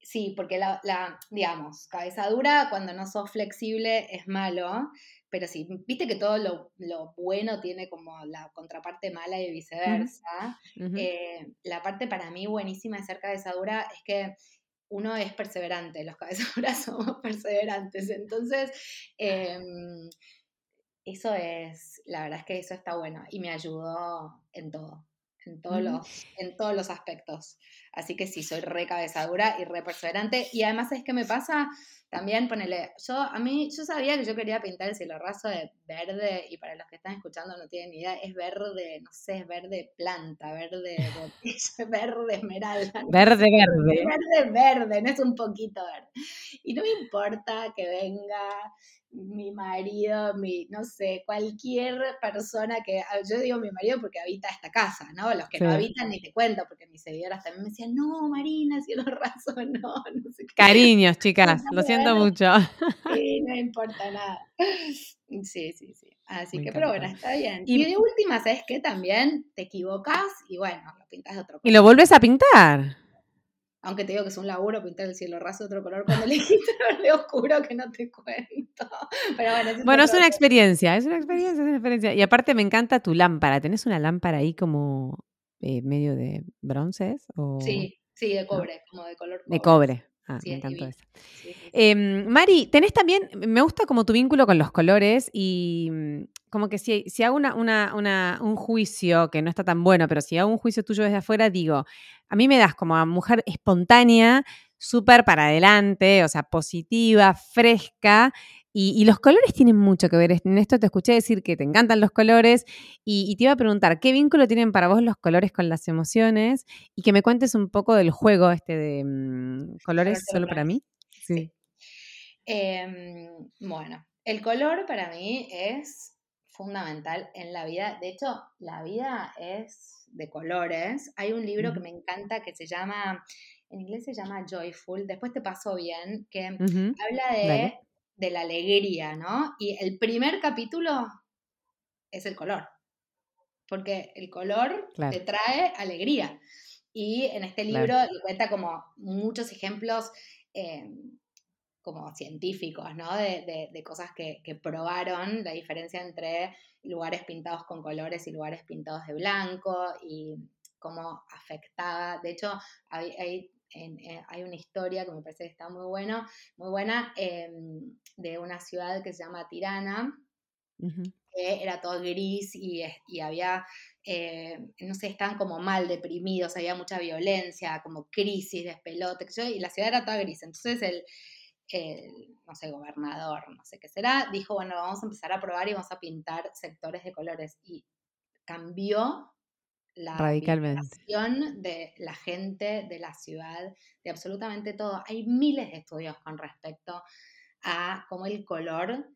Sí, porque la, la, digamos, cabezadura cuando no sos flexible es malo, pero sí, viste que todo lo, bueno tiene como la contraparte mala y viceversa. Eh, la parte para mí buenísima de ser cabezadura es que uno es perseverante, los cabezaduras somos perseverantes. Entonces, em, eso es, la verdad es que eso está bueno y me ayudó en todo, en todos, los, en todos los aspectos. Así que sí, soy re cabezadura y re perseverante. Y además es que me pasa también ponele, yo a mí, yo sabía que yo quería pintar el cielo raso de verde, y para los que están escuchando no tienen ni idea, es verde, no sé, es verde planta, verde botella, verde esmeralda. Verde, verde. Verde, verde, no es un poquito verde. Y no me importa que venga mi marido, mi, no sé, cualquier persona que, ah, yo digo mi marido porque habita esta casa, ¿no? Los que no habitan ni te cuento, porque mis seguidoras también me decían, no, Marina, cielo raso, no, no sé qué. Cariños, chicas, lo siento mucho. Sí, no importa nada. Sí, sí, sí. Así que, pero bueno, está bien. Y, de última, ¿sabes qué? También te equivocas y bueno, lo pintas de otro color. Y lo vuelves a pintar. Aunque te digo que es un laburo pintar el cielo raso de otro color cuando le dijiste verde oscuro que no te cuento. Pero bueno, es, bueno, es una experiencia, es una experiencia, es una experiencia. Y aparte me encanta tu lámpara. ¿Tenés una lámpara ahí como eh, medio de bronces? O... Sí, sí, de cobre, como de color cobre. De cobre. Ah, me encantó eso. Em, Mari, tenés también, me gusta como tu vínculo con los colores y mm, como que si, si hago una, una, un juicio que no está tan bueno, pero si hago un juicio tuyo desde afuera, digo, a mí me das como a mujer espontánea, súper para adelante, o sea, positiva, fresca, y, los colores tienen mucho que ver. En esto te escuché decir que te encantan los colores y, te iba a preguntar, ¿qué vínculo tienen para vos los colores con las emociones? Y que me cuentes un poco del juego este de mm, colores solo para mí. Sí. Em, bueno, el color para mí es fundamental en la vida. De hecho, la vida es de colores. Hay un libro que me encanta que se llama, en inglés se llama Joyful, después te paso bien, que habla de de la alegría, ¿no? Y el primer capítulo es el color, porque el color te trae alegría. Y en este libro cuenta como muchos ejemplos eh, como científicos, ¿no? De, cosas que, probaron la diferencia entre lugares pintados con colores y lugares pintados de blanco y cómo afectaba. De hecho, hay eh, hay una historia que me parece que está muy, bueno, muy buena em, de una ciudad que se llama Tirana, que era todo gris y, había, eh, no sé, estaban como mal deprimidos, había mucha violencia, como crisis, despelote, y la ciudad era toda gris. Entonces el, no sé, gobernador, no sé qué será, dijo, bueno, vamos a empezar a probar y vamos a pintar sectores de colores. Y cambió la Radicalmente. de la gente, de la ciudad, de absolutamente todo. Hay miles de estudios con respecto a cómo el color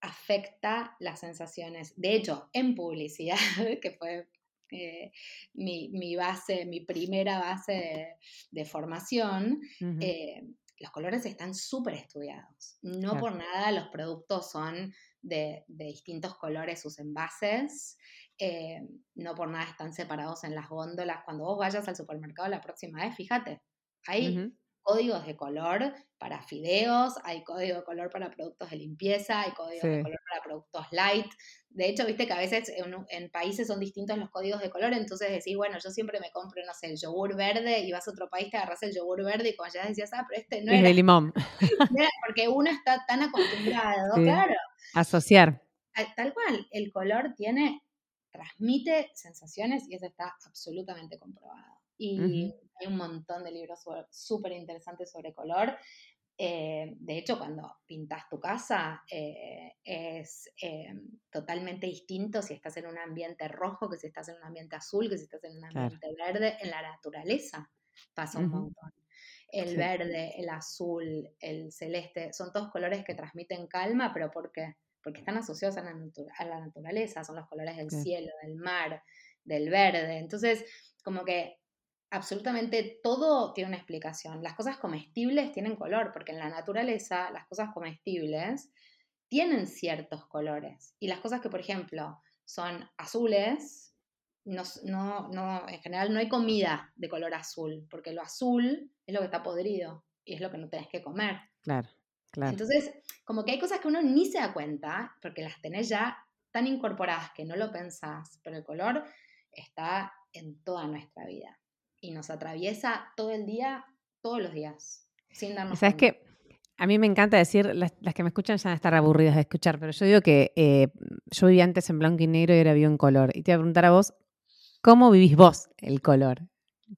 afecta las sensaciones. De hecho, en publicidad, que fue eh, mi, base, mi primera base de, formación, eh, los colores están súper estudiados. No por nada los productos son de, de distintos colores sus envases. Eh, no por nada están separados en las góndolas. Cuando vos vayas al supermercado la próxima vez, fíjate, hay códigos de color para fideos, hay código de color para productos de limpieza, hay código de color para productos light. De hecho, viste que a veces en, países son distintos los códigos de color, entonces decís, bueno, yo siempre me compro, no sé, el yogur verde y vas a otro país, te agarras el yogur verde y como ya decías, ah, pero este no es. de limón. porque uno está tan acostumbrado, claro. Asociar. tal cual, el color tiene, transmite sensaciones y eso está absolutamente comprobado. Y hay un montón de libros súper interesantes sobre color. Eh, de hecho, cuando pintas tu casa eh, es eh, totalmente distinto si estás en un ambiente rojo que si estás en un ambiente azul, que si estás en un ambiente verde. En la naturaleza pasa un montón. El verde, el azul, el celeste, son todos colores que transmiten calma, pero ¿por qué? Porque están asociados a la, a la naturaleza, son los colores del cielo, del mar, del verde. Entonces, como que absolutamente todo tiene una explicación. Las cosas comestibles tienen color, porque en la naturaleza las cosas comestibles tienen ciertos colores. Y las cosas que, por ejemplo, son azules, no, no, en general no hay comida de color azul, porque lo azul es lo que está podrido y es lo que no tenés que comer. Claro, claro. Entonces, como que hay cosas que uno ni se da cuenta, porque las tenés ya tan incorporadas que no lo pensás, pero el color está en toda nuestra vida y nos atraviesa todo el día, todos los días, sin darnos ¿Sabes qué? A mí me encanta decir, las, que me escuchan ya van a estar aburridas de escuchar, pero yo digo que eh, yo vivía antes en blanco y negro y ahora vivo en color. Y te voy a preguntar a vos, ¿cómo vivís vos el color?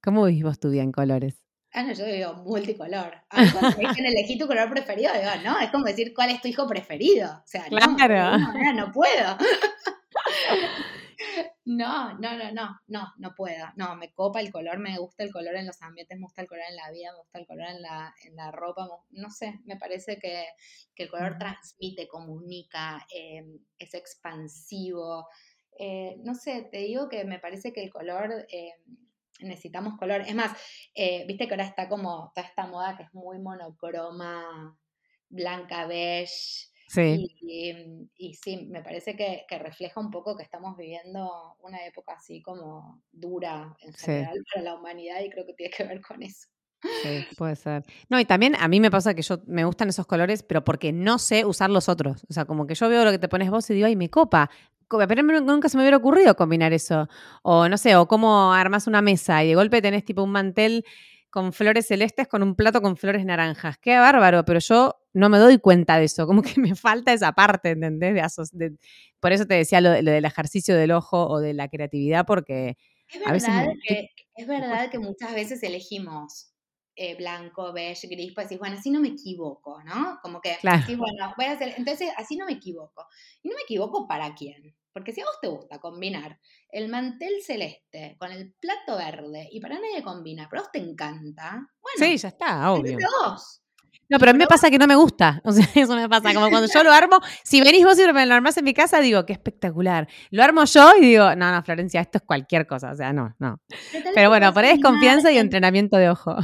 ¿Cómo vivís vos tu día en colores? Ah, no, yo vivo multicolor. Ah, cuando dicen elegí tu color preferido, digo, no, es como decir cuál es tu hijo preferido. O sea, claro. no, no puedo. No, no, no, no, no, no puedo. No, me copa el color, me gusta el color en los ambientes, me gusta el color en la vida, me gusta el color en la, en la ropa. No sé, me parece que, el color transmite, comunica, em, es expansivo. Eh, no sé, te digo que me parece que el color, em, necesitamos color. Es más, eh, viste que ahora está como toda esta moda que es muy monocroma, blanca, beige. Sí. Y, sí, me parece que, refleja un poco que estamos viviendo una época así como dura en general para la humanidad y creo que tiene que ver con eso. Sí, puede ser. No, y también a mí me pasa que yo me gustan esos colores, pero porque no sé usar los otros. O sea, como que yo veo lo que te pones vos y digo, ay, me copa. Pero nunca se me hubiera ocurrido combinar eso. O no sé, o cómo armas una mesa y de golpe tenés tipo un mantel con flores celestes con un plato con flores naranjas. Qué bárbaro, pero yo no me doy cuenta de eso, como que me falta esa parte, ¿entendés? De, por eso te decía lo, del ejercicio del ojo o de la creatividad, porque es verdad, que, es verdad que muchas veces elegimos eh, blanco, beige, gris, pues decís, bueno, así no me equivoco, ¿no? Como que, sí, bueno, voy a hacer, entonces así no me equivoco. Y no me equivoco para quién, porque si a vos te gusta combinar el mantel celeste con el plato verde y para nadie combina, pero a vos te encanta, bueno. Sí, ya está, obvio. No, pero a mí me pasa que no me gusta. O sea, eso me pasa. Como cuando yo lo armo, si venís vos y me lo armás en mi casa, digo, qué espectacular. Lo armo yo y digo, no, no, Florencia, esto es cualquier cosa. O sea, no, no. Pero, bueno, por ahí es confianza y entrenamiento de ojo.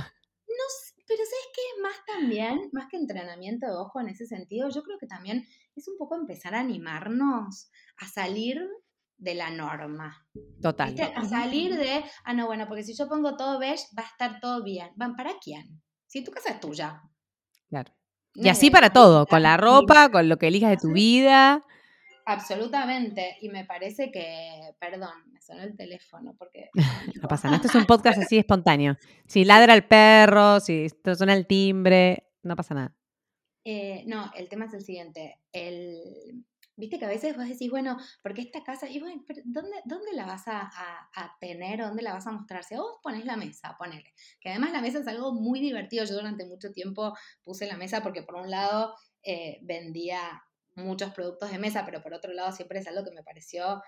Pero ¿sabes qué? Más también, más que entrenamiento de ojo en ese sentido, yo creo que también es un poco empezar a animarnos a salir de la norma. Total. A salir de, ah, no, bueno, porque si yo pongo todo beige, va a estar todo bien. ¿Van para quién? Si tu casa es tuya. Claro. Y así para todo, con la ropa, con lo que elijas de tu vida. Absolutamente. Y me parece que, perdón, me sonó el teléfono porque... no pasa nada, esto es un podcast así espontáneo. Si ladra el perro, si suena el timbre, no pasa nada. Eh, no, el tema es el siguiente. El, Viste que a veces vos decís, bueno, porque esta casa, y bueno, ¿dónde, ¿dónde la vas a, a, tener? ¿Dónde la vas a mostrar? Si vos pones la mesa, ponele. Que además la mesa es algo muy divertido. Yo durante mucho tiempo puse la mesa porque por un lado eh, vendía muchos productos de mesa, pero por otro lado siempre es algo que me pareció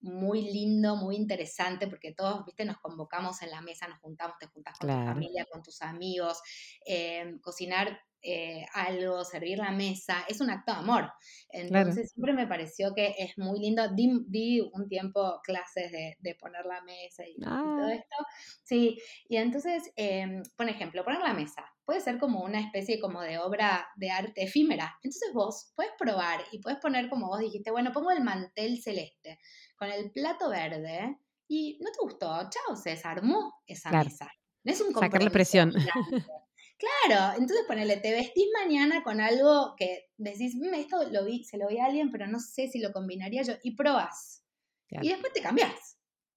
muy lindo, muy interesante, porque todos, viste, nos convocamos en la mesa, nos juntamos, te juntas con tu familia, con tus amigos, eh, cocinar eh, algo, servir la mesa, es un acto de amor. Entonces siempre me pareció que es muy lindo. Di, un tiempo clases de, poner la mesa y, todo ah. esto. Sí, y entonces, em, por ejemplo, poner la mesa puede ser como una especie como de obra de arte efímera. Entonces vos puedes probar y puedes poner como vos dijiste, bueno, pongo el mantel celeste con el plato verde y no te gustó, chao, se desarmó esa mesa. No es un Sacarle presión. Claro, entonces ponele, te vestís mañana con algo que decís, mm, esto lo vi, se lo vi a alguien, pero no sé si lo combinaría yo, y probás. Y después te cambiás.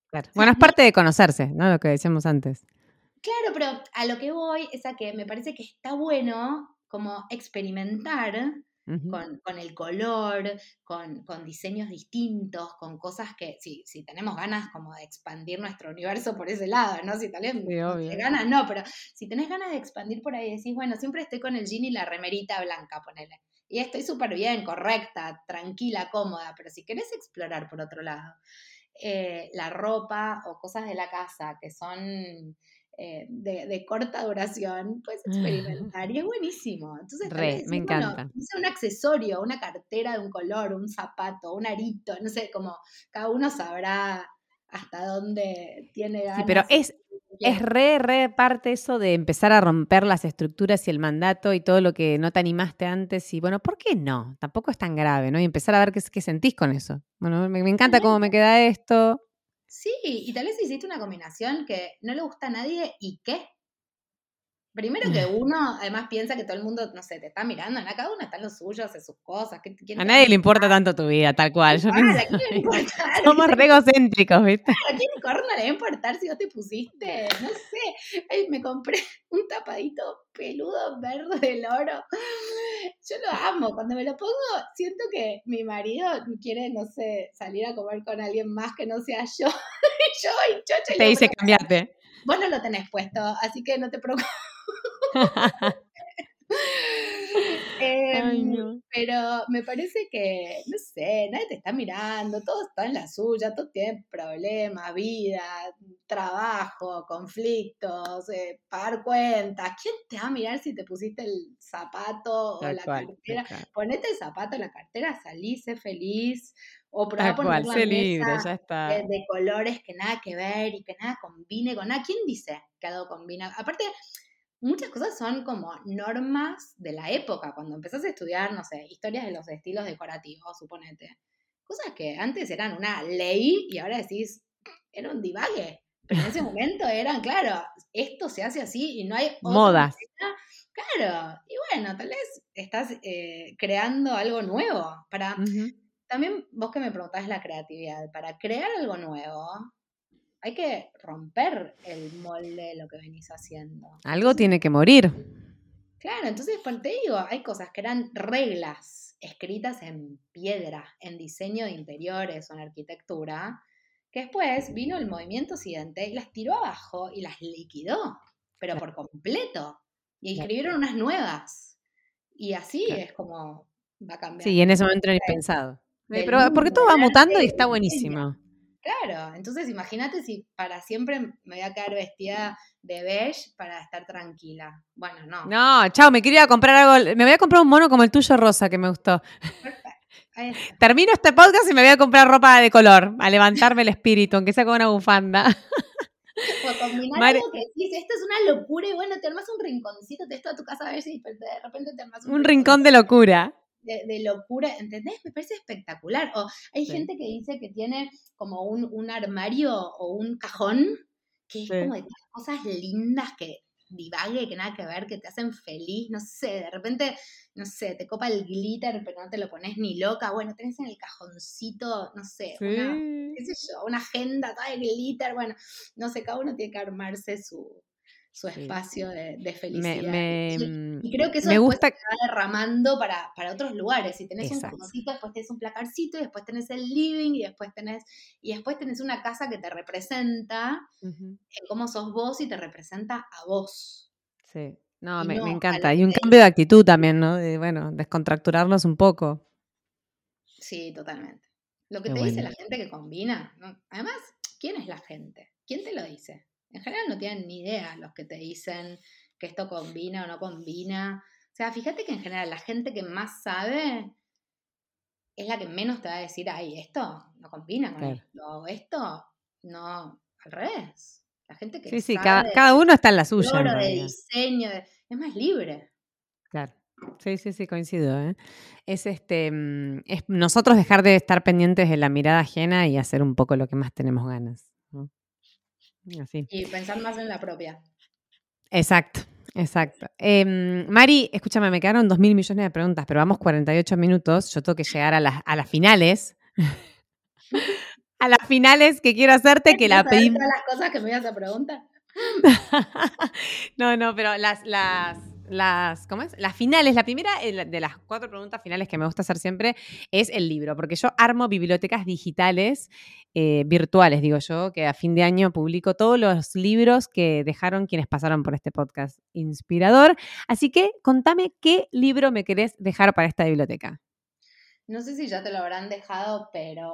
Claro. Bueno, es parte de conocerse, ¿no? Lo que decíamos antes. Claro, pero a lo que voy es a que me parece que está bueno como experimentar con, el color, con, diseños distintos, con cosas que, si, si tenemos ganas como de expandir nuestro universo por ese lado, ¿no? Si tal vez ganas, no, pero si tenés ganas de expandir por ahí, decís, bueno, siempre estoy con el jean y la remerita blanca, ponele. Y estoy súper bien, correcta, tranquila, cómoda, pero si querés explorar por otro lado, eh, la ropa o cosas de la casa que son eh, de, corta duración, puedes experimentar y es buenísimo. Entonces, me encanta. un accesorio, una cartera de un color, un zapato, un arito, no sé, como cada uno sabrá hasta dónde tiene ganas. Sí, pero es, es re, re parte eso de empezar a romper las estructuras y el mandato y todo lo que no te animaste antes. Y bueno, ¿por qué no? Tampoco es tan grave, ¿no? Y empezar a ver qué, qué sentís con eso. Bueno, me, me encanta cómo me queda esto. Sí, y tal vez hiciste una combinación que no le gusta a nadie y qué. Primero que uno, además, piensa que todo el mundo, no sé, te está mirando, ¿no? cada uno está en lo suyo, hace sus cosas. a nadie le importa tanto tu vida, tal cual. Yo Somos re egocéntricos, ¿viste? ¿A quién corno le va a importar si vos te pusiste? No sé. Ay, me compré un tapadito peludo verde del oro. Yo lo amo. Cuando me lo pongo, siento que mi marido quiere, no sé, salir a comer con alguien más que no sea yo. y yo, y chocha. Te dice cambiarte. Vos no lo tenés puesto, así que no te preocupes. Em, pero me parece que, no sé, nadie te está mirando, todo está en la suya, todo tiene problemas, vida, trabajo, conflictos, eh, pagar cuentas. ¿Quién te va a mirar si te pusiste el zapato o la cartera? Ponete el zapato, la cartera, salí, sé feliz. O probá poner la libre, ya está. De, colores que nada que ver y que nada combine con nada. ¿Quién dice que algo combina? Aparte, muchas cosas son como normas de la época. Cuando empezás a estudiar, no sé, historias de los estilos decorativos, suponete. Cosas que antes eran una ley y ahora decís, era un divague. Pero en ese momento eran, claro, esto se hace así y no hay... Modas. Claro, y bueno, tal vez estás eh, creando algo nuevo para... También vos que me preguntás la creatividad, para crear algo nuevo, hay que romper el molde de lo que venís haciendo. Algo tiene que morir. Claro, entonces pues, te digo, hay cosas que eran reglas escritas en piedra, en diseño de interiores o en arquitectura, que después vino el movimiento siguiente y las tiró abajo y las liquidó, pero por completo. Y escribieron unas nuevas. Y así es como va a cambiar. Sí, en ese momento era impensado. Pero porque todo va mutando y está buenísimo. Claro, entonces imagínate si para siempre me voy a quedar vestida de beige para estar tranquila. Bueno, no. No, chao, me quería comprar algo, me voy a comprar un mono como el tuyo rosa que me gustó. Termino este podcast y me voy a comprar ropa de color, a levantarme el espíritu, aunque sea con una bufanda. O combinar algo que decís, esto es una locura y bueno, te armas un rinconcito, te estás a tu casa a ver si de repente te armas un, un rincón de locura de, locura, ¿entendés? Me parece espectacular. O hay gente que dice que tiene como un, armario o un cajón que es como de cosas lindas que divague, que nada que ver, que te hacen feliz, no sé, de repente, no sé, te copa el glitter, pero no te lo pones ni loca, bueno, tenés en el cajoncito, no sé, una, qué sé yo, una agenda toda de glitter, bueno, no sé, cada uno tiene que armarse su, su espacio de, felicidad. Mm, y, creo que eso me gusta... se va derramando para, para, otros lugares. Si tenés un cajoncito, después tenés un placarcito, y después tenés el living, y después tenés, y después tenés una casa que te representa en cómo sos vos y te representa a vos. Sí. No, me, encanta. Y un cambio de actitud también, ¿no? De, bueno, descontracturarnos un poco. Sí, totalmente. Lo que te dice la gente que combina. Además, ¿quién es la gente? ¿Quién te lo dice? En general no tienen ni idea los que te dicen que esto combina o no combina. O sea, fíjate que en general la gente que más sabe es la que menos te va a decir, ay, esto no combina con esto, esto no, al revés. La gente que Sí, sí, cada, uno está en la suya. de diseño, es más libre. Claro. Sí, sí, sí, coincido. ¿eh? Es este, mm, es nosotros dejar de estar pendientes de la mirada ajena y hacer un poco lo que más tenemos ganas. Y pensar más en la propia. Exacto, exacto. Em, Mari, escúchame, me quedaron dos mil millones de preguntas, pero vamos 48 minutos. Yo tengo que llegar a las, a las finales. a las finales que quiero hacerte, que la pedí. las cosas que me ibas a preguntar? no, no, pero las, las, las, ¿cómo es? Las finales, la primera eh, de las cuatro preguntas finales que me gusta hacer siempre es el libro, porque yo armo bibliotecas digitales, eh, virtuales, digo yo, que a fin de año publico todos los libros que dejaron quienes pasaron por este podcast inspirador. Así que contame qué libro me querés dejar para esta biblioteca. No sé si ya te lo habrán dejado, pero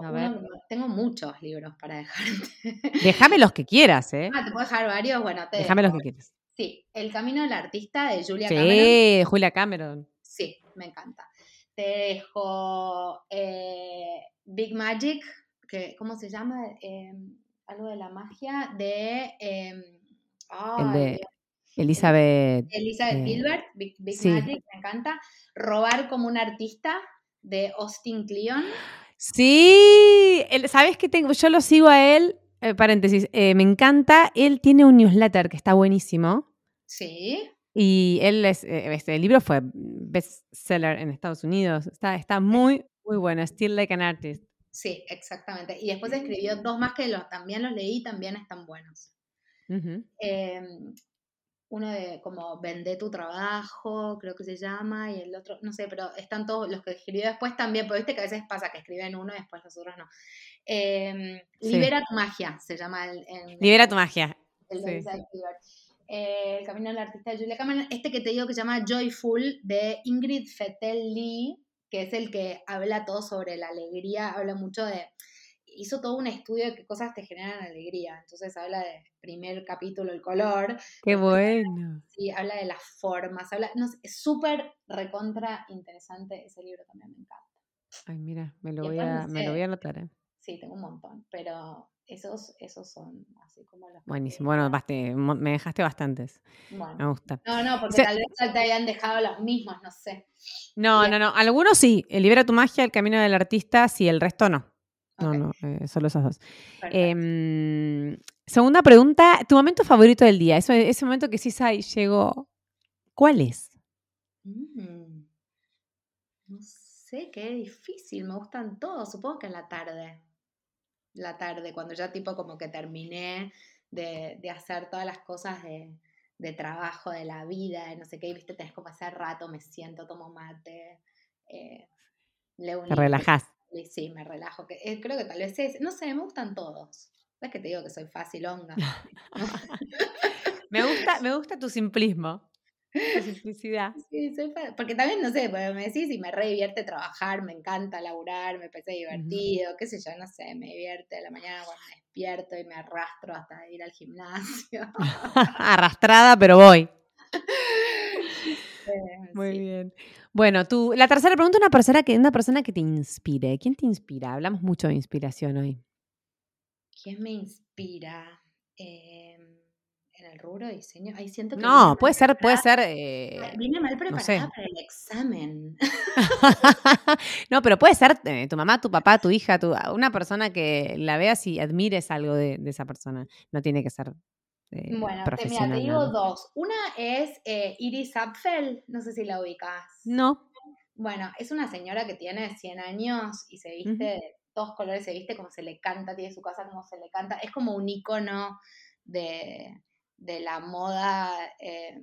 tengo muchos libros para dejarte. Déjame los que quieras, ¿eh? Ah, te puedo dejar varios, bueno, te Déjame los que quieras. Sí, El Camino del Artista de Julia sí, Cameron. Sí, Julia Cameron. Sí, me encanta. Te dejo eh, Big Magic, que, ¿cómo se llama? Em, algo de la magia, de... De Elizabeth. Elizabeth eh, Gilbert, Big, Magic, me encanta. Robar como un artista, de Austin Kleon. Sí, ¿sabes qué tengo? Yo lo sigo a él eh, paréntesis, eh, me encanta. Él tiene un newsletter que está buenísimo. Sí. Y él es, eh, este libro fue bestseller en Estados Unidos. Está, está muy, muy bueno. Still Like an Artist. Sí, exactamente. Y después escribió dos más que los, también los leí y también están buenos. Uno de como Vende tu trabajo, creo que se llama, y el otro, no sé, pero están todos los que escribió después también, porque viste que a veces pasa que escriben uno y después los otros no. Em, Libera tu magia, se llama el... Libera tu magia. El, eh, el camino del artista de Julia Cameron. Este que te digo que se llama Joyful, de Ingrid Fettel Lee, que es el que habla todo sobre la alegría, habla mucho de hizo todo un estudio de qué cosas te generan alegría. Entonces habla de primer capítulo, el color. Qué bueno. Sí, habla de las formas, habla, no sé, es súper recontra interesante ese libro también me encanta. Ay, mira, me lo, voy a, me lo voy a anotar. ¿eh? Sí, tengo un montón, pero esos, esos son así como los. Buenísimo, bueno, me dejaste bastantes. Me gusta. No, no, porque tal vez te habían dejado los mismos, no sé. No, no, no. Algunos sí. El Libera tu magia, el camino del artista, sí, el resto no. No, no, eh, solo esas dos. Em, segunda pregunta, ¿tu momento favorito del día? Ese, ese momento que sí llegó. ¿Cuál es? Mm, no sé, qué difícil. Me gustan todos. Supongo que en la tarde. La tarde, cuando ya tipo como que terminé de, hacer todas las cosas de, trabajo, de la vida, de no sé qué, y viste, tenés como hace rato, me siento, tomo mate, eh, leo un Te relajás. Sí, me relajo. Que, eh, creo que tal vez es. No sé, me gustan todos. Es que te digo que soy fácil, onga. me, gusta, me gusta tu simplismo. Tu simplicidad. Sí, soy Porque también, no sé, me decís y me re divierte trabajar, me encanta laburar, me parece divertido, qué sé yo, no sé, me divierte a la mañana cuando me despierto y me arrastro hasta ir al gimnasio. Arrastrada, pero voy. Muy bien. Bueno, tú, la tercera pregunta, una persona que, una persona que te inspire. ¿Quién te inspira? Hablamos mucho de inspiración hoy. ¿Quién me inspira? Em, en el rubro de diseño. Ahí siento que no, puede ser, puede ser. Eh, vine mal preparada para el examen. no, pero puede ser eh, tu mamá, tu papá, tu hija, tu, una persona que la veas y admires algo de, de esa persona. No tiene que ser este, bueno, te, mira, te digo dos. Una es eh, Iris Apfel, no sé si la ubicas. No. Bueno, es una señora que tiene 100 años y se viste de todos colores, se viste como se le canta, tiene su casa como se le canta. Es como un icono de, la moda, eh,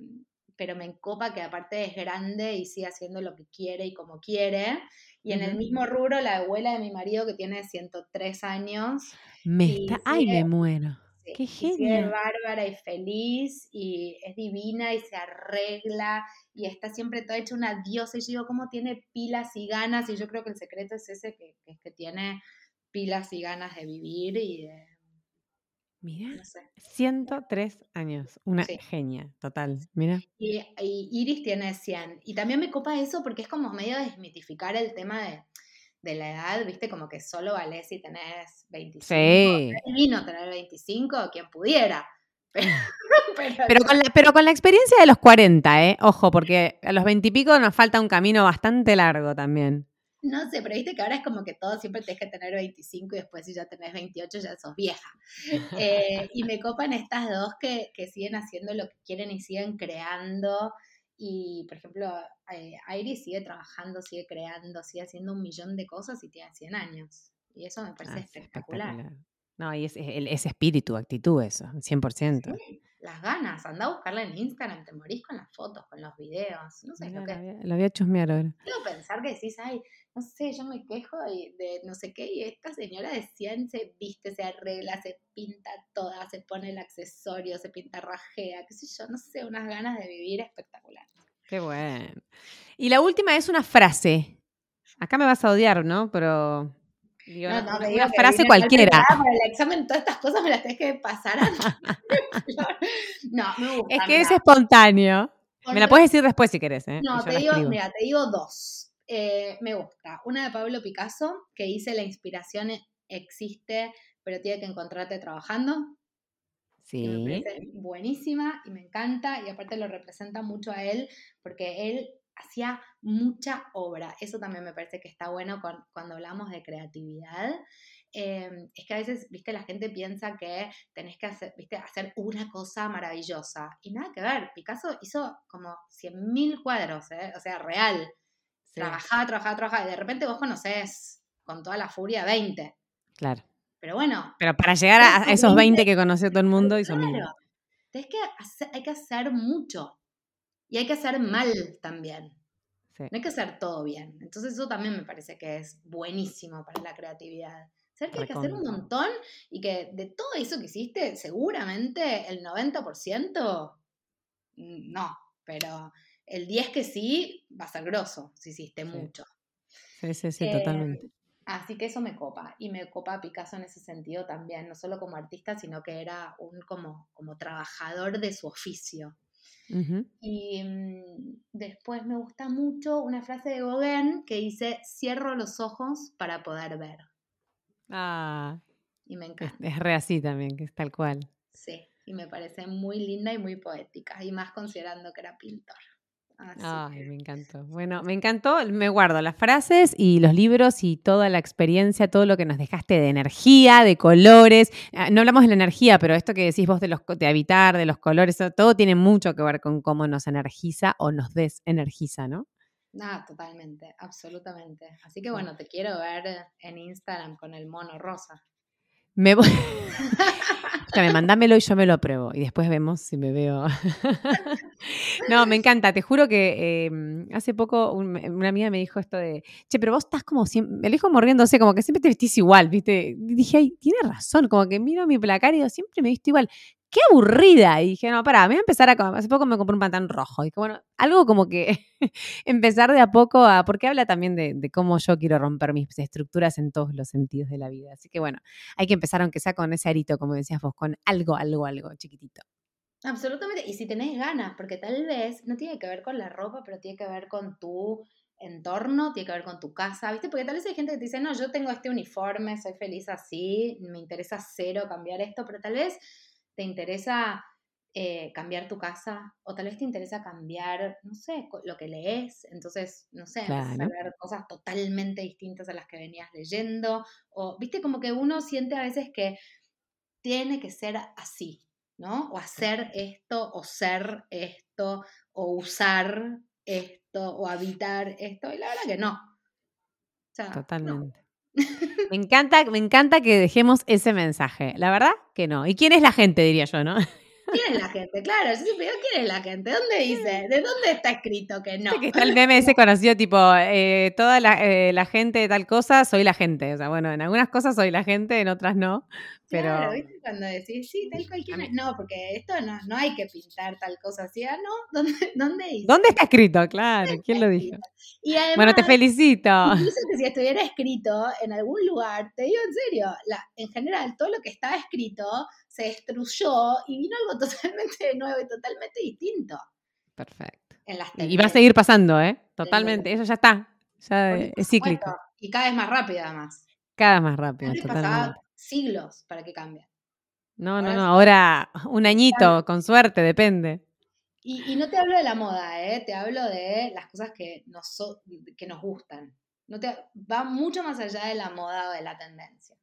pero me encopa que aparte es grande y sigue haciendo lo que quiere y como quiere. Y en el mismo rubro, la abuela de mi marido que tiene 103 años. Me está... ¡Ay, me muero! Qué genial. Es bárbara y feliz y es divina y se arregla y está siempre toda hecha una diosa. Y yo digo, ¿cómo tiene pilas y ganas? Y yo creo que el secreto es ese, que, que, tiene pilas y ganas de vivir y de... Mira, 103 años, una genia, total, mira. Y, y, Iris tiene 100. Y también me copa eso porque es como medio desmitificar el tema de de la edad, viste, como que solo vale si tenés 25. Sí. Y no tener 25, quien pudiera. Pero, con la, pero con la experiencia de los 40, ¿eh? Ojo, porque a los 20 y pico nos falta un camino bastante largo también. No sé, pero viste que ahora es como que todo siempre tenés que tener 25 y después si ya tenés 28 ya sos vieja. Eh, y me copan estas dos que, que siguen haciendo lo que quieren y siguen creando y, por ejemplo, eh, Iris sigue trabajando, sigue creando, sigue haciendo un millón de cosas y tiene 100 años. Y eso me parece ah, espectacular. No, y es, ese espíritu, actitud, eso, 100%. Sí, las ganas, anda a buscarla en Instagram, te morís con las fotos, con los videos, no sé lo que. La voy a chusmear ahora. Quiero pensar que decís, ay, no sé, yo me quejo de, no sé qué, y esta señora de 100 se viste, se arregla, se pinta toda, se pone el accesorio, se pinta rajea, qué sé yo, no sé, unas ganas de vivir espectaculares. Qué bueno. Y la última es una frase. Acá me vas a odiar, ¿no? Pero no, no, una frase cualquiera. Para el examen, todas estas cosas me las tenés que pasar No, me gusta. Es que es espontáneo. me la puedes decir después si querés. ¿eh? No, te digo, mira, te digo dos. Eh, me gusta. Una de Pablo Picasso, que dice la inspiración existe, pero tiene que encontrarte trabajando. Sí. Me parece buenísima y me encanta. Y aparte lo representa mucho a él, porque él hacía mucha obra. Eso también me parece que está bueno cuando hablamos de creatividad. Em, es que a veces, viste, la gente piensa que tenés que hacer, viste, hacer una cosa maravillosa. Y nada que ver, Picasso hizo como 100.000 cuadros, ¿eh? o sea, real. Trabajaba, trabajaba, trabajaba. Y de repente vos conocés con toda la furia 20. Claro. Pero bueno. Pero para llegar a esos 20 que conoce todo el mundo, hizo claro, Es que hay que hacer mucho. Y hay que hacer mal también. No hay que hacer todo bien. Entonces eso también me parece que es buenísimo para la creatividad. Ser que hay que hacer un montón y que de todo eso que hiciste, seguramente el 90% mm, no, pero el 10 que sí va a ser grosso si hiciste mucho. Sí, sí, sí, totalmente. Eh, así que eso me copa. Y me copa Picasso en ese sentido también, no solo como artista, sino que era un como, como trabajador de su oficio. Y mm, después me gusta mucho una frase de Gauguin que dice, cierro los ojos para poder ver. Ah. Y me encanta. Es, re así también, que es tal cual. Sí, y me parece muy linda y muy poética, y más considerando que era pintor. Ay, me encantó. Bueno, me encantó. Me guardo las frases y los libros y toda la experiencia, todo lo que nos dejaste de energía, de colores. Ah, no hablamos de la energía, pero esto que decís vos de, los, de habitar, de los colores, todo tiene mucho que ver con cómo nos energiza o nos desenergiza, ¿no? Ah, totalmente, absolutamente. Así que bueno, te quiero ver en Instagram con el mono rosa. Me voy. me mandámelo y yo me lo pruebo. Y después vemos si me veo. no, me encanta. Te juro que em, hace poco una amiga me dijo esto de, che, pero vos estás como siempre, me dijo morriéndose, como que siempre te vestís igual, ¿viste? Dije, ay, tiene razón, como que miro mi placar y digo, siempre me visto igual qué aburrida. Y dije, no, pará, voy a empezar a... Hace poco me compré un pantalón rojo. Y dije, bueno, algo como que empezar de a poco a... Porque habla también de, cómo yo quiero romper mis estructuras en todos los sentidos de la vida. Así que bueno, hay que empezar aunque sea con ese arito, como decías vos, con algo, algo, algo chiquitito. Absolutamente. Y si tenés ganas, porque tal vez no tiene que ver con la ropa, pero tiene que ver con tu entorno, tiene que ver con tu casa, ¿viste? Porque tal vez hay gente que te dice, no, yo tengo este uniforme, soy feliz así, me interesa cero cambiar esto, pero tal vez te interesa eh, cambiar tu casa o tal vez te interesa cambiar, no sé, lo que lees, entonces, no sé, claro. ver cosas totalmente distintas a las que venías leyendo, o, viste, como que uno siente a veces que tiene que ser así, ¿no? O hacer esto, o ser esto, o usar esto, o habitar esto, y la verdad que no. Totalmente. Me encanta, me encanta que dejemos ese mensaje. La verdad que no. ¿Y quién es la gente, diría yo, no? ¿Quién es la gente? Claro, yo siempre digo, ¿quién es la gente? ¿Dónde dice? ¿De dónde está escrito que no? Que está el meme ese conocido, tipo, eh, toda la, eh, la, gente de tal cosa, soy la gente. O sea, bueno, en algunas cosas soy la gente, en otras no. Claro, ¿viste? Cuando decís, sí, tal cual No, porque esto no, no hay que pintar tal cosa así, ¿ah, ¿no? ¿Dónde, dónde dice? ¿Dónde está escrito? Claro, ¿quién lo dijo? Y bueno, te felicito. Incluso que si estuviera escrito en algún lugar, te digo en serio, la, en general, todo lo que estaba escrito se destruyó y vino algo totalmente nuevo y totalmente distinto. Perfecto. y va a seguir pasando, ¿eh? Totalmente, eso ya está. Ya es cíclico. Y cada vez más rápido, además. Cada vez más rápido, totalmente siglos para que cambie. No, no, no, ahora un añito, con suerte, depende. Y, no te hablo de la moda, ¿eh? te hablo de las cosas que nos, que nos gustan. No te, va mucho más allá de la moda o de la tendencia.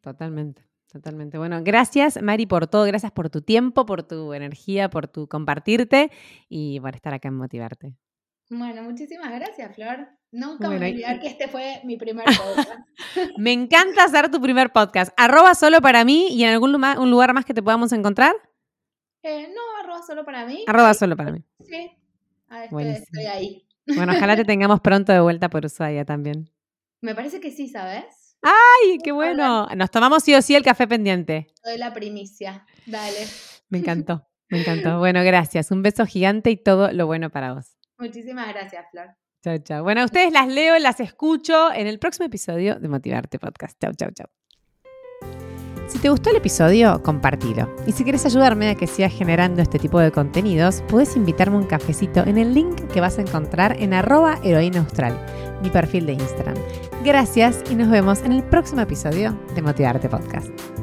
totalmente, totalmente. Bueno, gracias Mari por todo, gracias por tu tiempo, por tu energía, por tu compartirte y por estar acá en Motivarte. Bueno, muchísimas gracias, Flor. Nunca me voy a olvidar que este fue mi primer podcast. me encanta hacer tu primer podcast. Arroba solo para mí y en algún lugar, un lugar más que te podamos encontrar. Eh, no, arroba solo para mí. Arroba solo para mí. Sí, estoy, estoy ahí. Bueno, ojalá te tengamos pronto de vuelta por Ushuaia también. Me parece que sí, ¿sabes? ¡Ay, qué bueno! Nos tomamos sí o sí el café pendiente. Soy la primicia. Dale. Me encantó, me encantó. Bueno, gracias. Un beso gigante y todo lo bueno para vos. Muchísimas gracias, Flor. Chao, chao. Bueno, ustedes las leo, las escucho en el próximo episodio de Motivarte Podcast. Chao, chao, chao. Si te gustó el episodio, compartilo. Y si quieres ayudarme a que siga generando este tipo de contenidos, puedes invitarme un cafecito en el link que vas a encontrar en arroba heroína mi perfil de Instagram. Gracias y nos vemos en el próximo episodio de Motivarte Podcast.